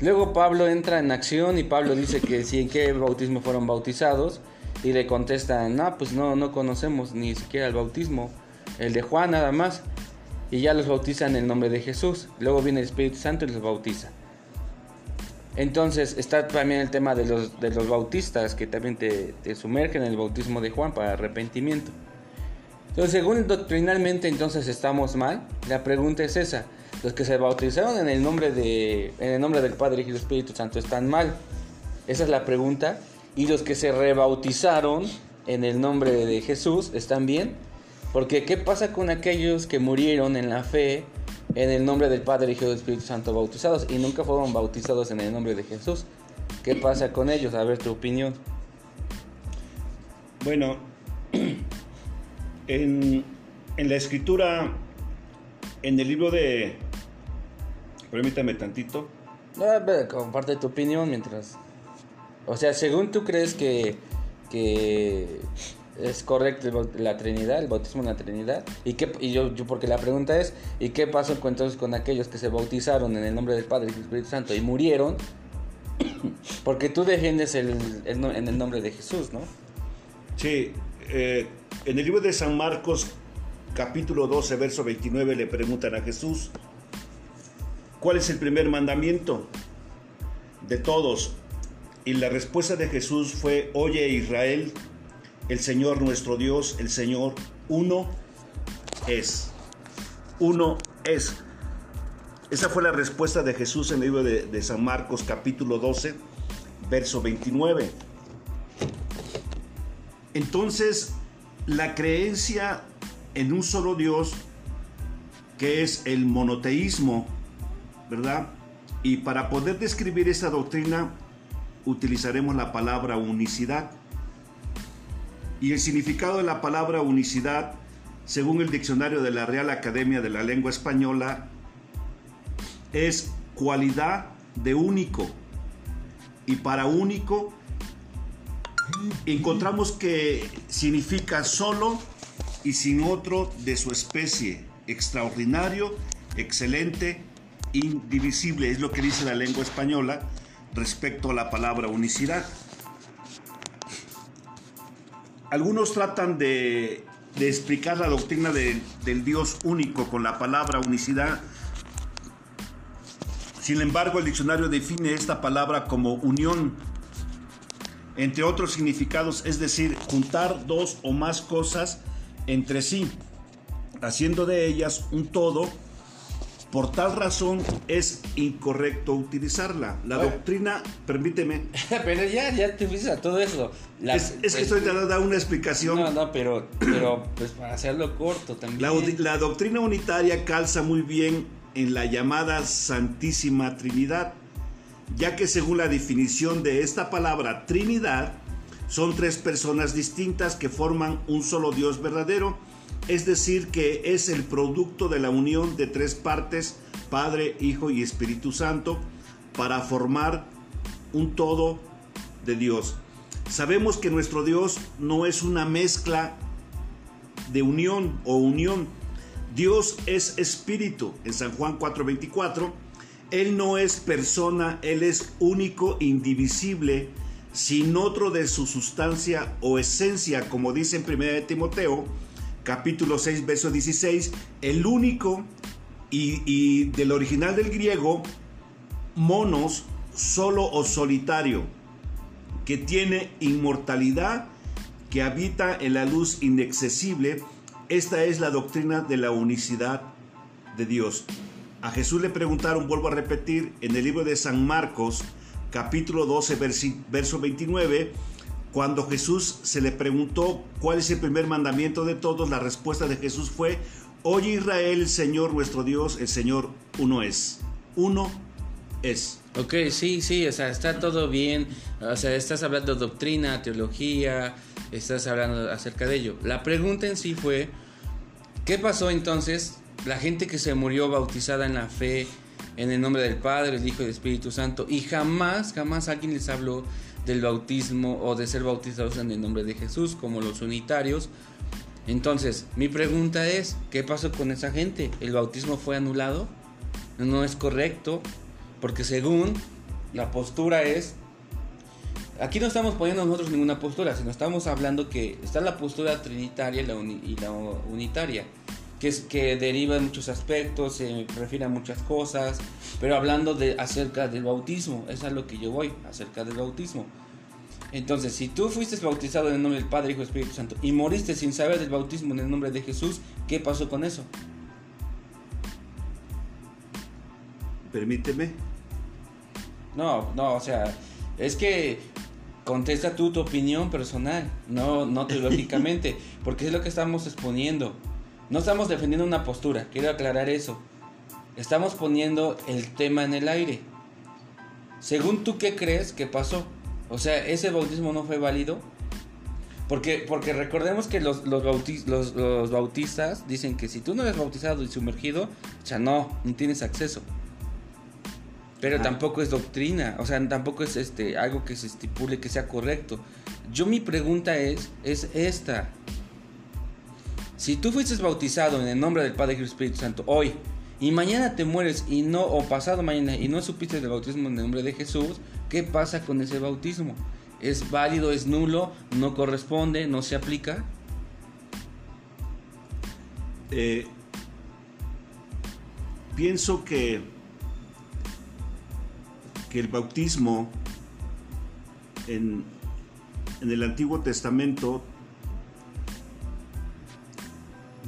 Luego Pablo entra en acción y Pablo dice que si en qué bautismo fueron bautizados y le contestan, no, pues no, no conocemos ni siquiera el bautismo, el de Juan nada más, y ya los bautizan en el nombre de Jesús. Luego viene el Espíritu Santo y los bautiza. Entonces está también el tema de los, de los bautistas que también te, te sumergen en el bautismo de Juan para arrepentimiento. Entonces, según doctrinalmente, entonces estamos mal. La pregunta es esa: los que se bautizaron en el nombre de, en el nombre del Padre y del Espíritu Santo están mal. Esa es la pregunta. Y los que se rebautizaron en el nombre de Jesús están bien. Porque ¿qué pasa con aquellos que murieron en la fe en el nombre del Padre, y del Espíritu Santo bautizados y nunca fueron bautizados en el nombre de Jesús? ¿Qué pasa con ellos? A ver tu opinión. Bueno, [CLEARS THROAT] en, la escritura, en el libro de... Permítame tantito. Comparte tu opinión mientras... O sea, según tú crees que, que es correcto la Trinidad, el bautismo en la Trinidad. Y, qué, y yo, yo, porque la pregunta es, ¿y qué pasó entonces con aquellos que se bautizaron en el nombre del Padre y del Espíritu Santo y murieron? Porque tú defiendes el, en el nombre de Jesús, ¿no? Sí, eh, en el libro de San Marcos, capítulo 12, verso 29, le preguntan a Jesús, ¿cuál es el primer mandamiento de todos? Y la respuesta de Jesús fue, oye Israel, el Señor nuestro Dios, el Señor uno es. Uno es. Esa fue la respuesta de Jesús en el libro de, de San Marcos capítulo 12, verso 29. Entonces, la creencia en un solo Dios, que es el monoteísmo, ¿verdad? Y para poder describir esa doctrina, utilizaremos la palabra unicidad. Y el significado de la palabra unicidad, según el diccionario de la Real Academia de la Lengua Española, es cualidad de único. Y para único encontramos que significa solo y sin otro de su especie, extraordinario, excelente, indivisible, es lo que dice la lengua española respecto a la palabra unicidad. Algunos tratan de, explicar la doctrina del Dios único con la palabra unicidad. Sin embargo, el diccionario define esta palabra como unión, entre otros significados, es decir, juntar dos o más cosas entre sí, haciendo de ellas un todo por tal razón es incorrecto utilizarla. La doctrina, permíteme. [LAUGHS] pero ya, ya te fuiste a todo eso. es, que estoy tratando de dar una explicación. No, no, pero, pero pues para hacerlo corto también. La, la doctrina unitaria calza muy bien en la llamada Santísima Trinidad, ya que según la definición de esta palabra Trinidad, son tres personas distintas que forman un solo Dios verdadero es decir, que es el producto de la unión de tres partes, Padre, Hijo y Espíritu Santo, para formar un todo de Dios. Sabemos que nuestro Dios no es una mezcla de unión o unión. Dios es espíritu. En San Juan 4:24, Él no es persona, Él es único, indivisible, sin otro de su sustancia o esencia, como dice en 1 Timoteo capítulo 6, verso 16, el único y, del original del griego, monos, solo o solitario, que tiene inmortalidad, que habita en la luz inaccesible. Esta es la doctrina de la unicidad de Dios. A Jesús le preguntaron, vuelvo a repetir, en el libro de San Marcos, capítulo 12, verso 29, cuando Jesús se le preguntó cuál es el primer mandamiento de todos, la respuesta de Jesús fue, Oye Israel, el Señor nuestro Dios, el Señor uno es. Uno es. Ok, sí, sí, o sea, está todo bien. O sea, estás hablando doctrina, teología, estás hablando acerca de ello. La pregunta en sí fue, ¿qué pasó entonces? La gente que se murió bautizada en la fe, en el nombre del Padre, el Hijo y el Espíritu Santo, y jamás, jamás alguien les habló del bautismo o de ser bautizados en el nombre de Jesús, como los unitarios. Entonces, mi pregunta es, ¿qué pasó con esa gente? ¿El bautismo fue anulado? No es correcto, porque según la postura es, aquí no estamos poniendo nosotros ninguna postura, sino estamos hablando que está la postura trinitaria y la, unitaria, que es que deriva en muchos aspectos, se refiere a muchas cosas, pero hablando de acerca del bautismo, es a lo que yo voy, acerca del bautismo. Entonces, si tú fuiste bautizado en el nombre del Padre, Hijo y Espíritu Santo y moriste sin saber del bautismo en el nombre de Jesús, ¿qué pasó con eso? Permíteme. No, no, o sea, es que contesta tú tu opinión personal, no, no teológicamente, porque es lo que estamos exponiendo. No estamos defendiendo una postura, quiero aclarar eso. Estamos poniendo el tema en el aire. Según tú, ¿qué crees que pasó? O sea, ese bautismo no fue válido. Porque, porque recordemos que los, los, bautistas dicen que si tú no eres bautizado y sumergido, ya no, no tienes acceso. Pero tampoco es doctrina, o sea, tampoco es este algo que se estipule que sea correcto. Yo mi pregunta es, es esta. Si tú fuiste bautizado en el nombre del Padre y del Espíritu Santo hoy, y mañana te mueres y no, o pasado mañana y no supiste del bautismo en el nombre de Jesús, ¿qué pasa con ese bautismo? ¿Es válido, es nulo, no corresponde, no se aplica? Eh, pienso que, que el bautismo en, en el Antiguo Testamento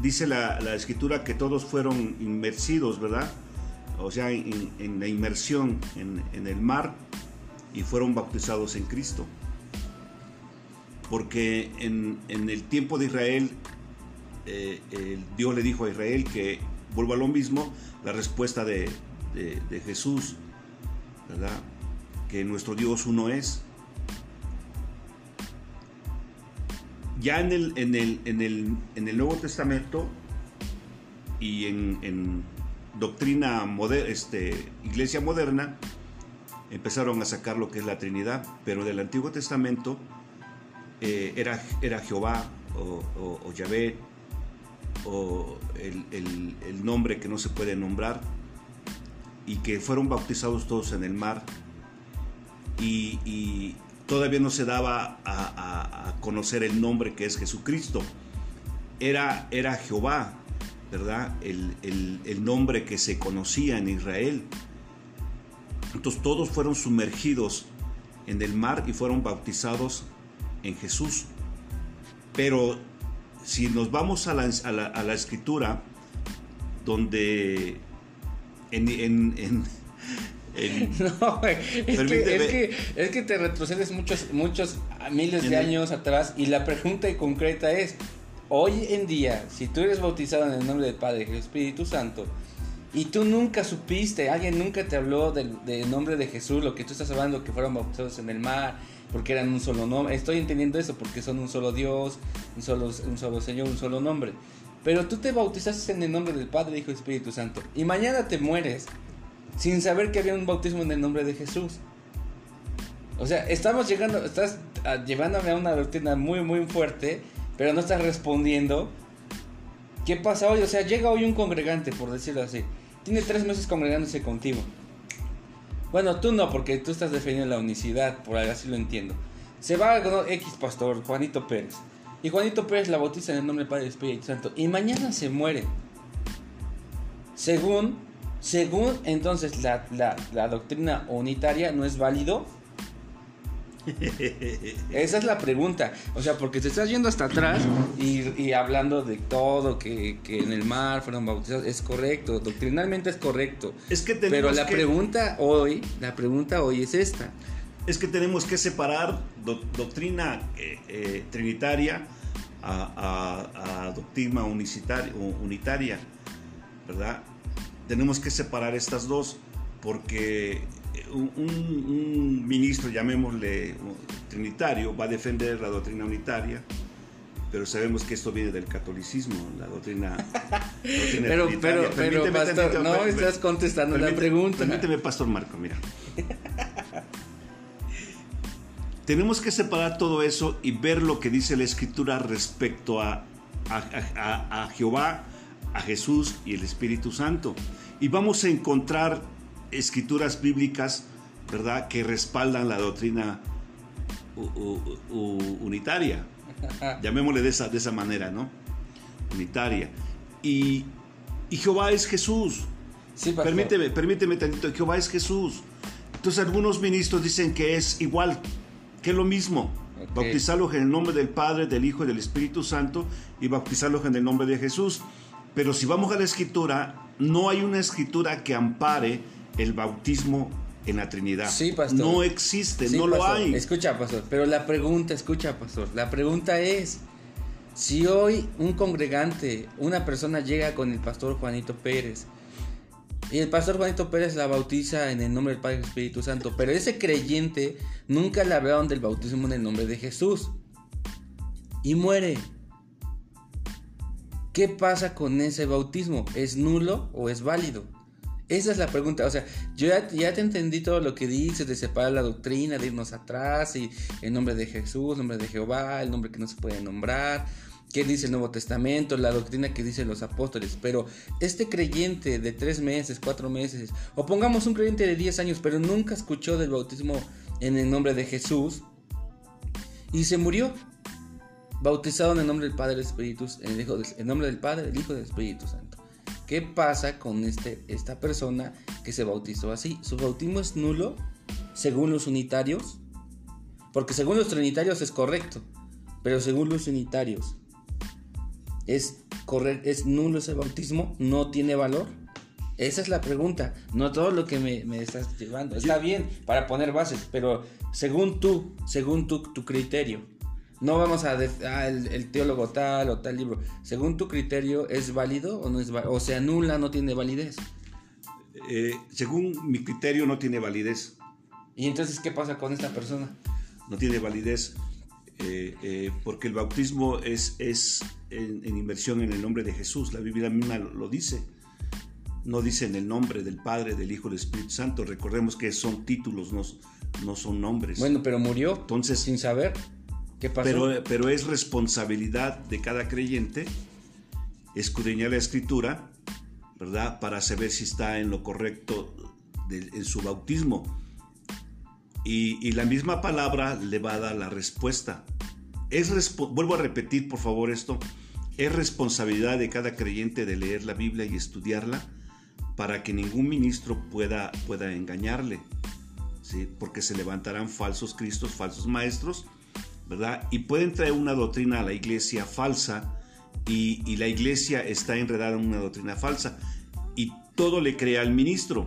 dice la, escritura que todos fueron inmersidos, ¿verdad? O sea, en, la inmersión en, el mar y fueron bautizados en Cristo. Porque en, el tiempo de Israel, eh, Dios le dijo a Israel que vuelva a lo mismo, la respuesta de, de Jesús, ¿verdad? que nuestro Dios uno es. Ya en el, en el, en el, en el Nuevo Testamento y en, doctrina este, iglesia moderna, empezaron a sacar lo que es la Trinidad, pero del Antiguo Testamento eh, era, era Jehová o, o, Yahvé o el, nombre que no se puede nombrar y que fueron bautizados todos en el mar y, todavía no se daba a, conocer el nombre que es Jesucristo. Era, era Jehová, ¿verdad? El, el nombre que se conocía en Israel. Entonces todos fueron sumergidos en el mar y fueron bautizados en Jesús. Pero si nos vamos a la, a la, escritura, donde en, en, [LAUGHS] no, es, que, es, que, te retrocedes muchos, muchos miles de años atrás y la pregunta concreta es, hoy en día, si tú eres bautizado en el nombre del Padre y del Espíritu Santo, y tú nunca supiste, alguien nunca te habló del, del, nombre de Jesús, lo que tú estás hablando, que fueron bautizados en el mar, porque eran un solo nombre. Estoy entendiendo eso, porque son un solo Dios, un solo, un solo Señor, un solo nombre. Pero tú te bautizaste en el nombre del Padre, Hijo y Espíritu Santo. Y mañana te mueres sin saber que había un bautismo en el nombre de Jesús. O sea, estamos llegando, estás ah, llevándome a una doctrina muy, muy fuerte, pero no estás respondiendo. ¿Qué pasa hoy? O sea, llega hoy un congregante, por decirlo así. Tiene tres meses congregándose contigo. Bueno, tú no, porque tú estás defendiendo la unicidad, por así lo entiendo. Se va con X pastor, Juanito Pérez. Y Juanito Pérez la bautiza en el nombre del Padre y Espíritu Santo. Y mañana se muere. Según, según entonces la, la doctrina unitaria no es válido [LAUGHS] esa es la pregunta. O sea, porque te estás yendo hasta atrás y, hablando de todo, que, en el mar fueron bautizados, es correcto, doctrinalmente es correcto. Es que Pero la pregunta hoy, la pregunta hoy es esta. Es que tenemos que separar doctrina eh, eh, trinitaria a, doctrina unicitaria, unitaria, ¿verdad? Tenemos que separar estas dos porque un, ministro, llamémosle trinitario, va a defender la doctrina unitaria, pero sabemos que esto viene del catolicismo, la doctrina, [LAUGHS] pero, pero, pero, pastor, no estás contestando la pregunta. Permíteme, pastor Marco, mira. [LAUGHS] Tenemos que separar todo eso y ver lo que dice la escritura respecto a, a Jehová, a Jesús y el Espíritu Santo. Y vamos a encontrar escrituras bíblicas, ¿verdad?, que respaldan la doctrina unitaria. [LAUGHS] Llamémosle de esa, de esa manera, ¿no? Unitaria. Y, Jehová es Jesús. Sí, permíteme, permíteme tantito, Jehová es Jesús. Entonces algunos ministros dicen que es igual, que es lo mismo. Bautizarlos en el nombre del Padre, del Hijo y del Espíritu Santo y bautizarlos en el nombre de Jesús. Pero si vamos a la escritura, no hay una escritura que ampare el bautismo en la Trinidad. Sí, pastor. No existe, no lo hay. Escucha, pastor, pero la pregunta, escucha, pastor, la pregunta es, si hoy un congregante, una persona llega con el pastor Juanito Pérez, y el pastor Juanito Pérez la bautiza en el nombre del Padre y del Espíritu Santo, pero ese creyente nunca le hablaron del bautismo en el nombre de Jesús, y muere. ¿Qué pasa con ese bautismo? ¿Es nulo o es válido? Esa es la pregunta. O sea, yo ya, te entendí todo lo que dices de separar la doctrina, de irnos atrás y el nombre de Jesús, nombre de Jehová, el nombre que no se puede nombrar, qué dice el Nuevo Testamento, la doctrina que dicen los apóstoles. Pero este creyente de tres meses, cuatro meses, o pongamos un creyente de diez años, pero nunca escuchó del bautismo en el nombre de Jesús y se murió. Bautizado en el nombre del Padre del Espíritu, en el, en el nombre del Padre, del Hijo y del Espíritu Santo. ¿Qué pasa con este, esta persona que se bautizó así? ¿Su bautismo es nulo según los unitarios? Porque según los trinitarios es correcto, pero según los unitarios es, es nulo ese bautismo, no tiene valor. Esa es la pregunta, no todo lo que me, estás llevando. Está bien para poner bases, pero según tú, según tu, tu criterio, no vamos a decir, ah, el, teólogo tal o tal libro. Según tu criterio, ¿es válido o no es válido? O se anula, no tiene validez. Eh, según mi criterio, no tiene validez. ¿Y entonces qué pasa con esta persona? No tiene validez eh, eh, porque el bautismo es, es en, inversión en el nombre de Jesús. La Biblia misma lo, dice. No dice en el nombre del Padre, del Hijo, del Espíritu Santo. Recordemos que son títulos, no, no son nombres. Bueno, pero murió Entonces, sin saber Pero, pero es responsabilidad de cada creyente escudriñar la escritura, ¿verdad? Para saber si está en lo correcto en su bautismo. Y, la misma palabra le va a dar la respuesta. Es vuelvo a repetir, por favor, esto. Es responsabilidad de cada creyente de leer la Biblia y estudiarla para que ningún ministro pueda, pueda engañarle. ¿sí? Porque se levantarán falsos cristos, falsos maestros, ¿verdad? Y pueden traer una doctrina a la iglesia falsa y, y la iglesia está enredada en una doctrina falsa y todo le crea al ministro.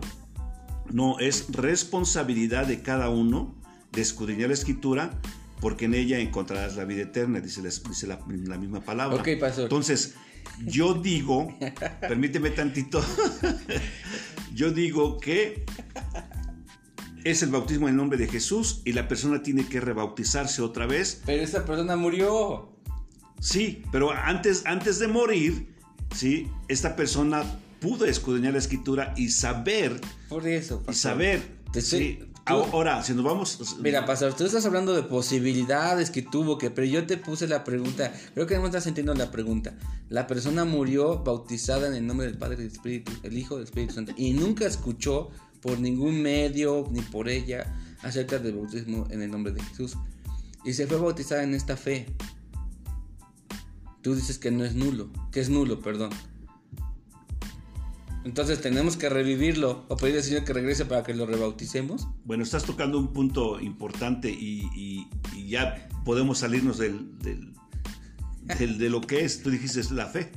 No, es responsabilidad de cada uno de escudriñar la escritura porque en ella encontrarás la vida eterna, dice, la, la, misma palabra. Ok, pastor. Entonces, yo digo, permíteme tantito, [LAUGHS] yo digo que es el bautismo en nombre de Jesús y la persona tiene que rebautizarse otra vez. Pero esa persona murió. Sí, pero antes, antes de morir, ¿sí? esta persona pudo escudriñar la escritura y saber. Por eso. Y saber. Ahora, si nos vamos. Mira, pastor, tú estás hablando de posibilidades que tuvo, que, pero yo te puse la pregunta. Creo que no estás entendiendo la pregunta. La persona murió bautizada en el nombre del Padre y del Espíritu, el Hijo del Espíritu Santo, y nunca escuchó por ningún medio ni por ella acerca del bautismo en el nombre de Jesús. Y se fue bautizada en esta fe. Tú dices que no es nulo, que es nulo, perdón. Entonces tenemos que revivirlo o pedir al Señor que regrese para que lo rebauticemos. Bueno, estás tocando un punto importante y, ya podemos salirnos del, de lo que es. Tú dijiste la fe.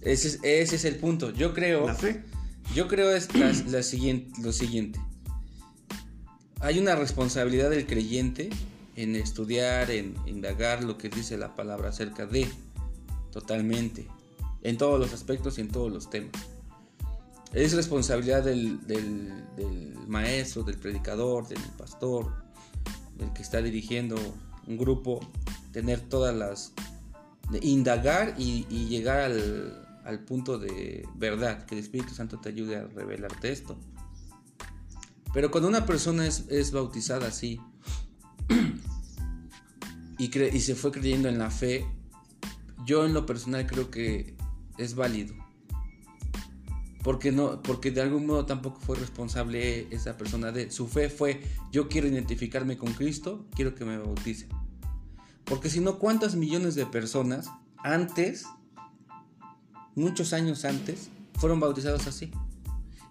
Ese es, ese es el punto. Yo creo. La fe. Yo creo es la, [CLEARS THROAT] siguiente, lo siguiente. Hay una responsabilidad del creyente en estudiar, en indagar lo que dice la palabra acerca de. Totalmente. En todos los aspectos y en todos los temas es responsabilidad del, maestro, del predicador, del pastor, del que está dirigiendo un grupo, tener todas las... De indagar y, llegar al, punto de verdad, que el Espíritu Santo te ayude a revelarte esto. Pero cuando una persona es, bautizada así [CLEARS THROAT] y, y se fue creyendo en la fe, yo en lo personal creo que es válido porque no porque de algún modo tampoco fue responsable esa persona de su fe fue yo quiero identificarme con Cristo quiero que me bauticen porque si no cuántas millones de personas antes muchos años antes fueron bautizados así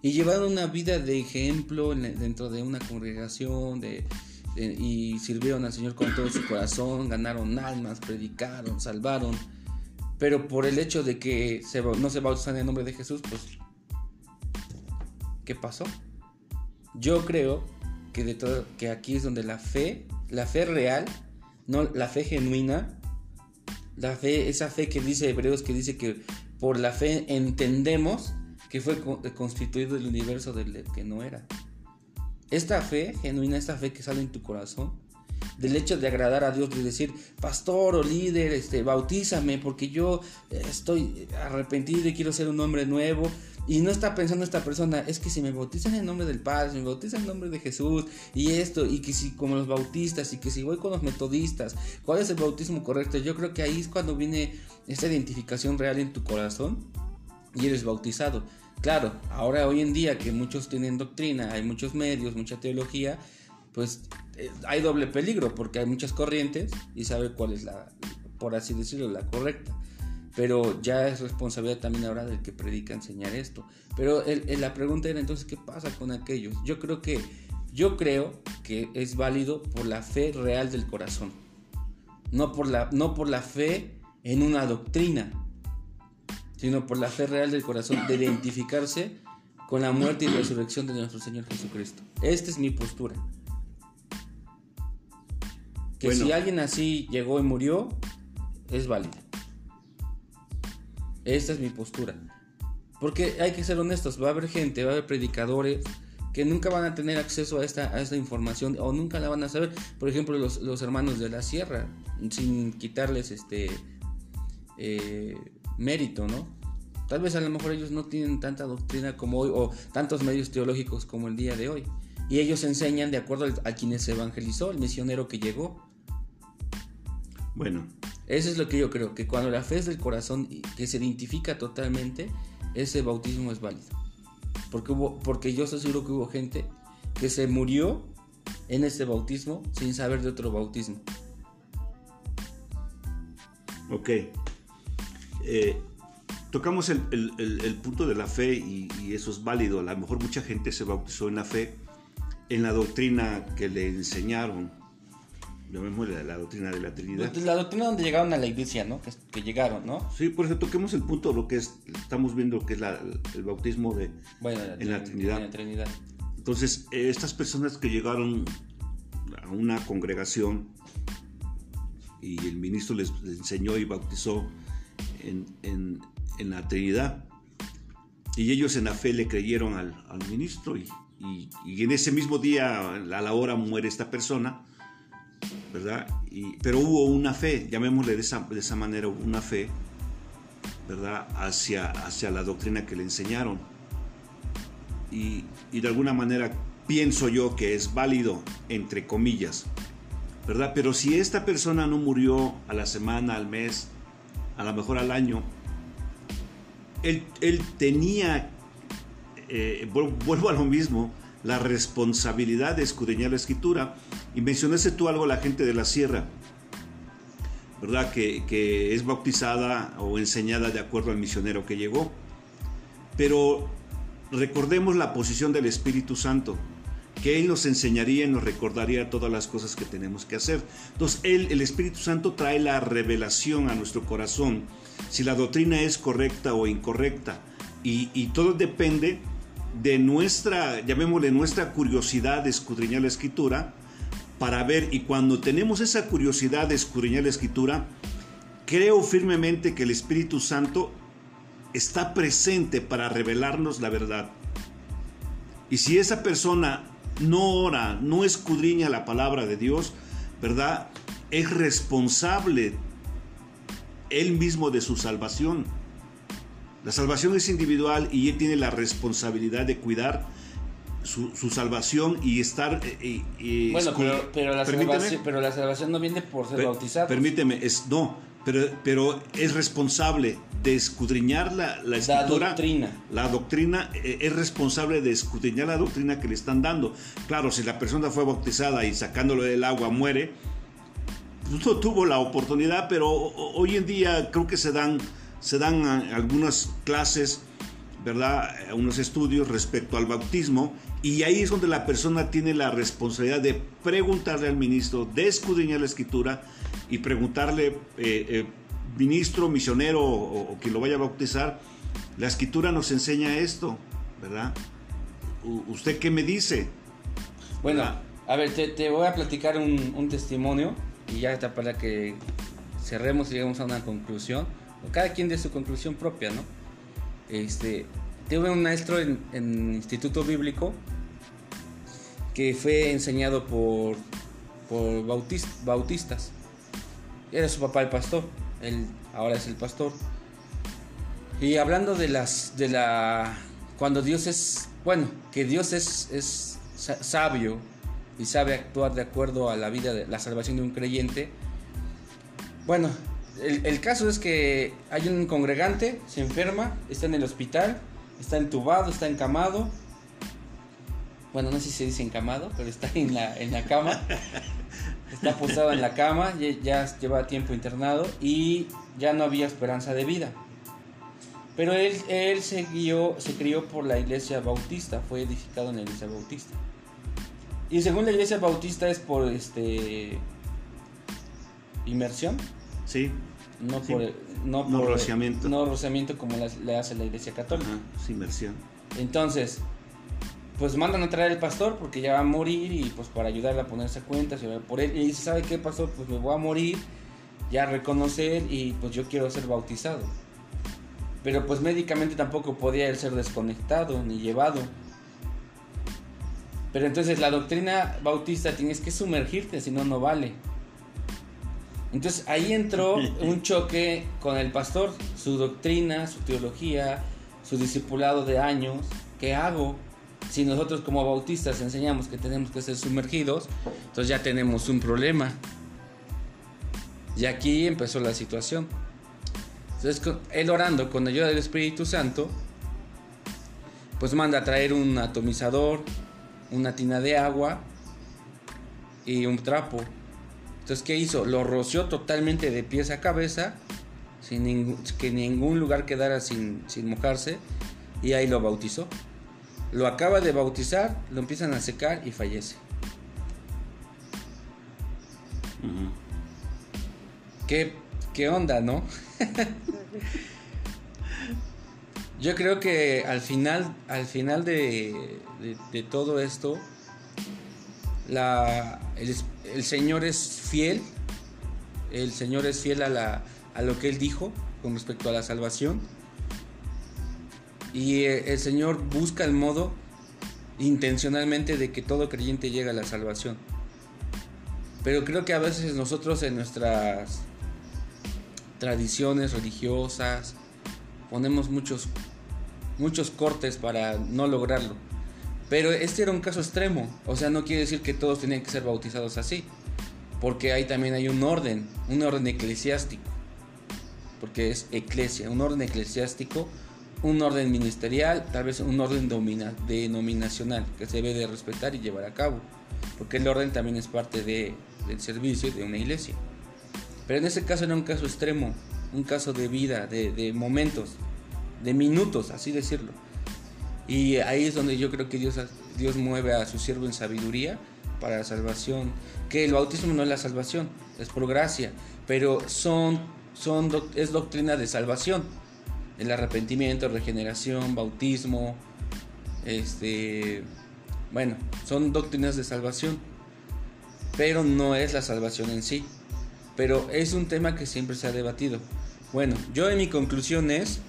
y llevaron una vida de ejemplo dentro de una congregación de, y sirvieron al Señor con todo su corazón ganaron almas predicaron salvaron pero por el hecho de que no se bautizan en nombre de Jesús pues ¿Qué pasó? Yo creo que, de todo, que aquí es donde la fe, la fe real, no la fe genuina, la fe, esa fe que dice Hebreos, que dice que por la fe entendemos que fue constituido el universo del que no era. Esta fe genuina, esta fe que sale en tu corazón, del hecho de agradar a Dios, de decir, pastor o líder, este, bautízame porque yo estoy arrepentido y quiero ser un hombre nuevo. Y no está pensando esta persona, es que si me bautizan en nombre del Padre, si me bautizan en nombre de Jesús, y esto, y que si como los bautistas, y que si voy con los metodistas, ¿cuál es el bautismo correcto? Yo creo que ahí es cuando viene esta identificación real en tu corazón y eres bautizado. Claro, ahora hoy en día que muchos tienen doctrina, hay muchos medios, mucha teología, pues eh, hay doble peligro porque hay muchas corrientes y sabe cuál es la, por así decirlo, la correcta pero ya es responsabilidad también ahora del que predica enseñar esto. Pero la pregunta era entonces, ¿qué pasa con aquellos? Yo creo que, yo creo que es válido por la fe real del corazón, no por la, no por la fe en una doctrina, sino por la fe real del corazón de identificarse con la muerte y resurrección de nuestro Señor Jesucristo. Esta es mi postura. Que si alguien así llegó y murió, es válido. Esta es mi postura. Porque hay que ser honestos, va a haber gente, va a haber predicadores que nunca van a tener acceso a esta, a esta información o nunca la van a saber. Por ejemplo, los, los hermanos de la sierra, sin quitarles este eh, mérito, ¿no? Tal vez a lo mejor ellos no tienen tanta doctrina como hoy o tantos medios teológicos como el día de hoy. Y ellos enseñan de acuerdo a quienes se evangelizó, el misionero que llegó. Bueno. Eso es lo que yo creo, que cuando la fe es del corazón, que se identifica totalmente, ese bautismo es válido. Porque, hubo, porque yo estoy seguro que hubo gente que se murió en ese bautismo sin saber de otro bautismo. Ok. Eh, tocamos el, punto de la fe y, eso es válido. A lo mejor mucha gente se bautizó en la fe, en la doctrina que le enseñaron. Llamémosle la doctrina de la Trinidad. La doctrina donde llegaron a la iglesia, ¿no? Que, llegaron, ¿no? Sí, por eso toquemos el punto, lo que es, estamos viendo que es el bautismo de, en, la Trinidad. en la Trinidad. Entonces, estas personas que llegaron a una congregación y el ministro les, enseñó y bautizó en, la Trinidad. Y ellos en la fe le creyeron al, ministro y, en ese mismo día, a la hora, muere esta persona, ¿verdad? pero hubo una fe, llamémosle de esa, de esa manera, una fe, ¿verdad? Hacia, hacia la doctrina que le enseñaron. Y, y de alguna manera pienso yo que es válido, entre comillas, ¿verdad? Pero si esta persona no murió a la semana, al mes, a lo mejor al año, él, tenía, eh, vuelvo a lo mismo, la responsabilidad de escudriñar la escritura. Y mencionaste tú algo a la gente de la sierra, ¿verdad? Que, que es bautizada o enseñada de acuerdo al misionero que llegó. Pero recordemos la posición del Espíritu Santo que Él nos enseñaría y nos recordaría todas las cosas que tenemos que hacer. Entonces, Él, el Espíritu Santo trae la revelación a nuestro corazón, si la doctrina es correcta o incorrecta. Y, todo depende de nuestra, llamémosle nuestra curiosidad de escudriñar la escritura, para ver, y cuando tenemos esa curiosidad de escudriñar la escritura, creo firmemente que el Espíritu Santo está presente para revelarnos la verdad. Y si esa persona no ora, no escudriña la palabra de Dios, ¿verdad? Es responsable él mismo de su salvación. La salvación es individual y él tiene la responsabilidad de cuidar su, salvación y estar... Eh, eh, bueno, pero, la salvación, no viene por ser bautizado. Permíteme, es, no, pero, pero es responsable de escudriñar la, la escritura. La doctrina. La doctrina eh, es responsable de escudriñar la doctrina que le están dando. Claro, si la persona fue bautizada y sacándolo del agua muere, pues no tuvo la oportunidad, pero hoy en día creo que se dan, se dan algunas clases, ¿verdad? Unos estudios respecto al bautismo y ahí es donde la persona tiene la responsabilidad de preguntarle al ministro, de escudriñar la escritura y preguntarle... Eh, eh, ministro, misionero o, quien lo vaya a bautizar, la escritura nos enseña esto, ¿verdad? ¿Usted qué me dice? Bueno, a ver, te, voy a platicar un, testimonio y ya está para que cerremos y lleguemos a una conclusión, cada quien de su conclusión propia, ¿no? Este, tuve un maestro en, en Instituto Bíblico que fue enseñado por, por bautistas. Era su papá el pastor él ahora es el pastor. Y hablando de las de la cuando Dios es, bueno, que Dios es, es sabio y sabe actuar de acuerdo a la vida de la salvación de un creyente. Bueno, el, caso es que hay un congregante, se enferma, está en el hospital, está entubado, está encamado. Bueno, no sé si se dice encamado, pero está en la, en la cama. está posado en la cama, ya, lleva tiempo internado y ya no había esperanza de vida. Pero él, él se, se crió por la iglesia bautista, fue edificado en la iglesia bautista. Y según la iglesia bautista es por este inmersión. Sí. No por no, no rociamiento. No rociamiento como le hace la iglesia católica. es inmersión. Entonces, pues mandan a traer al pastor porque ya va a morir y pues para ayudarle a ponerse cuentas y por él. Y dice, ¿sabe qué pasó? Pues me voy a morir, ya a reconocer y pues yo quiero ser bautizado. Pero pues médicamente tampoco podía él ser desconectado ni llevado. Pero entonces la doctrina bautista tienes que sumergirte, si no, no vale. Entonces ahí entró [LAUGHS] un choque con el pastor, su doctrina, su teología, su discipulado de años. ¿Qué hago? Si nosotros como bautistas enseñamos que tenemos que ser sumergidos, entonces ya tenemos un problema. Y aquí empezó la situación. Entonces, él orando con ayuda del Espíritu Santo, pues manda a traer un atomizador, una tina de agua y un trapo. Entonces, ¿qué hizo? Lo roció totalmente de pies a cabeza, sin que ningún lugar quedara sin, mojarse, y ahí lo bautizó. Lo acaba de bautizar, lo empiezan a secar y fallece. ¿Qué, ¿Qué onda, no? [LAUGHS] Yo creo que al final, al final de, todo esto, el, Señor es fiel, el Señor es fiel a lo que Él dijo con respecto a la salvación. Y eh, el Señor busca el modo intencionalmente de que todo creyente llegue a la salvación. Pero creo que a veces nosotros en nuestras tradiciones religiosas, ponemos muchos, muchos cortes para no lograrlo. Pero este era un caso extremo, o sea, no quiere decir que todos tenían que ser bautizados así, porque ahí también hay un orden, un orden eclesiástico, porque es eclesia, un orden eclesiástico, un orden ministerial, tal vez un orden denominacional que se debe de respetar y llevar a cabo, porque el orden también es parte de, del servicio de una iglesia. Pero en ese caso era un caso extremo, un caso de vida, de, momentos, de minutos, así decirlo. Y ahí es donde yo creo que Dios, Dios mueve a su siervo en sabiduría para la salvación. Que el bautismo no es la salvación, es por gracia, pero son, son, es doctrina de salvación. El arrepentimiento, regeneración, bautismo, este, bueno, son doctrinas de salvación, pero no es la salvación en sí pero es un tema que siempre se ha debatido. Bueno, yo en mi conclusión es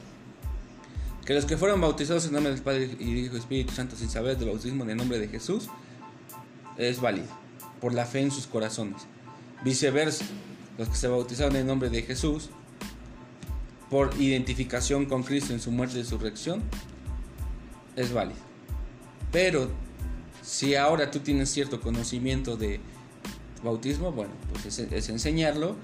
que los que fueron bautizados en nombre del Padre y Hijo Espíritu Santo sin saber del bautismo en el nombre de Jesús es válido por la fe en sus corazones. Viceversa, los que se bautizaron en el nombre de Jesús por identificación con Cristo en su muerte y resurrección es válido. Pero si ahora tú tienes cierto conocimiento de bautismo, bueno, pues es, enseñarlo.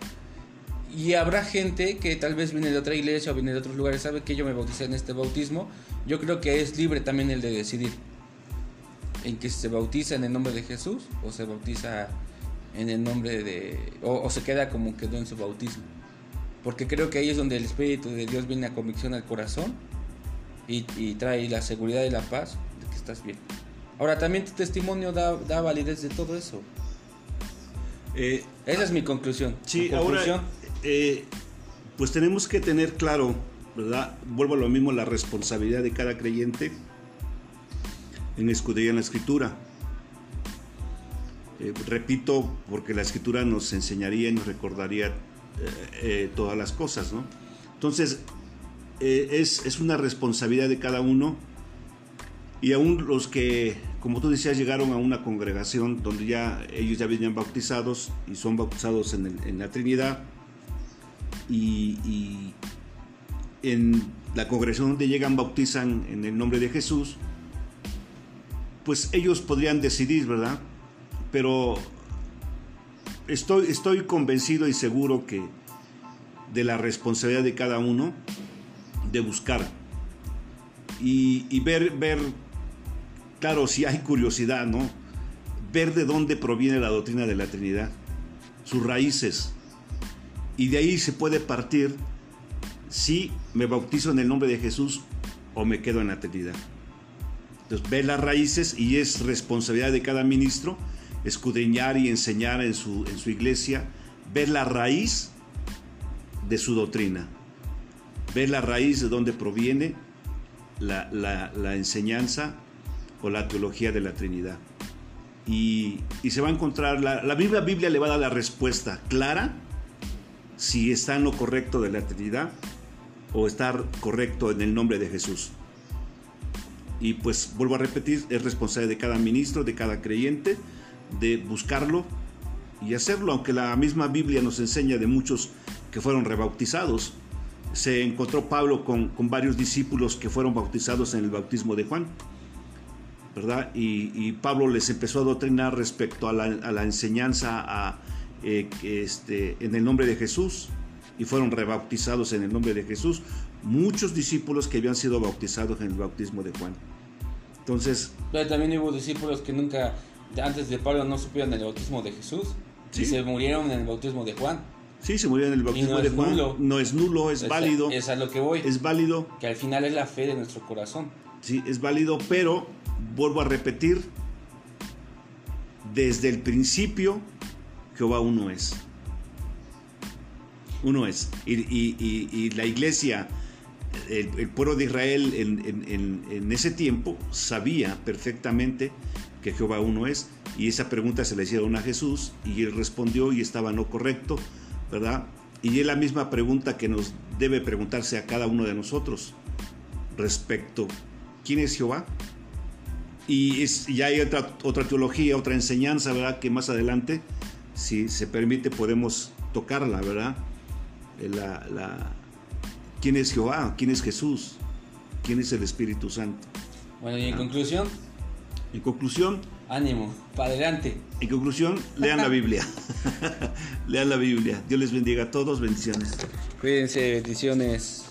Y habrá gente que tal vez viene de otra iglesia o viene de otros lugares, sabe que yo me bauticé en este bautismo. Yo creo que es libre también el de decidir en que se bautiza en el nombre de Jesús o se bautiza en el nombre de... o, se queda como quedó en su bautismo. Porque creo que ahí es donde el Espíritu de Dios viene a convicción al corazón y, trae la seguridad y la paz de que estás bien. Ahora también tu testimonio da, da validez de todo eso. Eh, Esa es mi conclusión. Sí, ahora, eh, pues tenemos que tener claro, ¿verdad? Vuelvo a lo mismo, la responsabilidad de cada creyente en escudriñar en la escritura. Eh, repito, porque la escritura nos enseñaría y nos recordaría todas las cosas, ¿no? Entonces, es, es una responsabilidad de cada uno y aún los que como tú decías, llegaron a una congregación donde ya ellos ya venían bautizados y son bautizados en, la Trinidad. Y, en la congregación donde llegan bautizan en el nombre de Jesús, pues ellos podrían decidir, ¿verdad? Pero estoy, estoy convencido y seguro que de la responsabilidad de cada uno de buscar y, y ver, ver claro, si hay curiosidad, ¿no? Ver de dónde proviene la doctrina de la Trinidad, sus raíces. Y de ahí se puede partir si me bautizo en el nombre de Jesús o me quedo en la Trinidad. Entonces, ver las raíces y es responsabilidad de cada ministro escudriñar y enseñar en su, en su iglesia, ver la raíz de su doctrina, ver la raíz de dónde proviene la, la enseñanza o la teología de la Trinidad. Y, se va a encontrar, la, la Biblia, Biblia le va a dar la respuesta clara si está en lo correcto de la Trinidad o estar correcto en el nombre de Jesús. Y pues vuelvo a repetir, es responsabilidad de cada ministro, de cada creyente, de buscarlo y hacerlo, aunque la misma Biblia nos enseña de muchos que fueron rebautizados. Se encontró Pablo con, con varios discípulos que fueron bautizados en el bautismo de Juan, ¿verdad? Y, Pablo les empezó a adoctrinar respecto a la, a la enseñanza a, eh, este, en el nombre de Jesús y fueron rebautizados en el nombre de Jesús muchos discípulos que habían sido bautizados en el bautismo de Juan. Entonces... Pero también hubo discípulos que nunca, antes de Pablo, no supieron el bautismo de Jesús y se murieron en el bautismo de Juan. Sí, se murieron en el bautismo de Juan. No es nulo, es, válido. Es a lo que voy. Es válido. Que al final es la fe de nuestro corazón. Sí, es válido, pero vuelvo a repetir, desde el principio Jehová uno es. Uno es. Y, la iglesia, el, pueblo de Israel en, ese tiempo sabía perfectamente que Jehová uno es. Y esa pregunta se le hicieron a Jesús y él respondió y estaba no correcto, ¿verdad? Y es la misma pregunta que nos debe preguntarse a cada uno de nosotros respecto, ¿quién es Jehová? Y, ya hay otra, otra teología, otra enseñanza, ¿verdad? Que más adelante si se permite, podemos tocarla, ¿verdad? Eh, la, ¿Quién es Jehová? ¿Quién es Jesús? ¿Quién es el Espíritu Santo? Bueno, y en conclusión. En conclusión. Ánimo, para adelante. En conclusión, lean la Biblia. [LAUGHS] lean la Biblia. Dios les bendiga a todos. Bendiciones. Cuídense, bendiciones.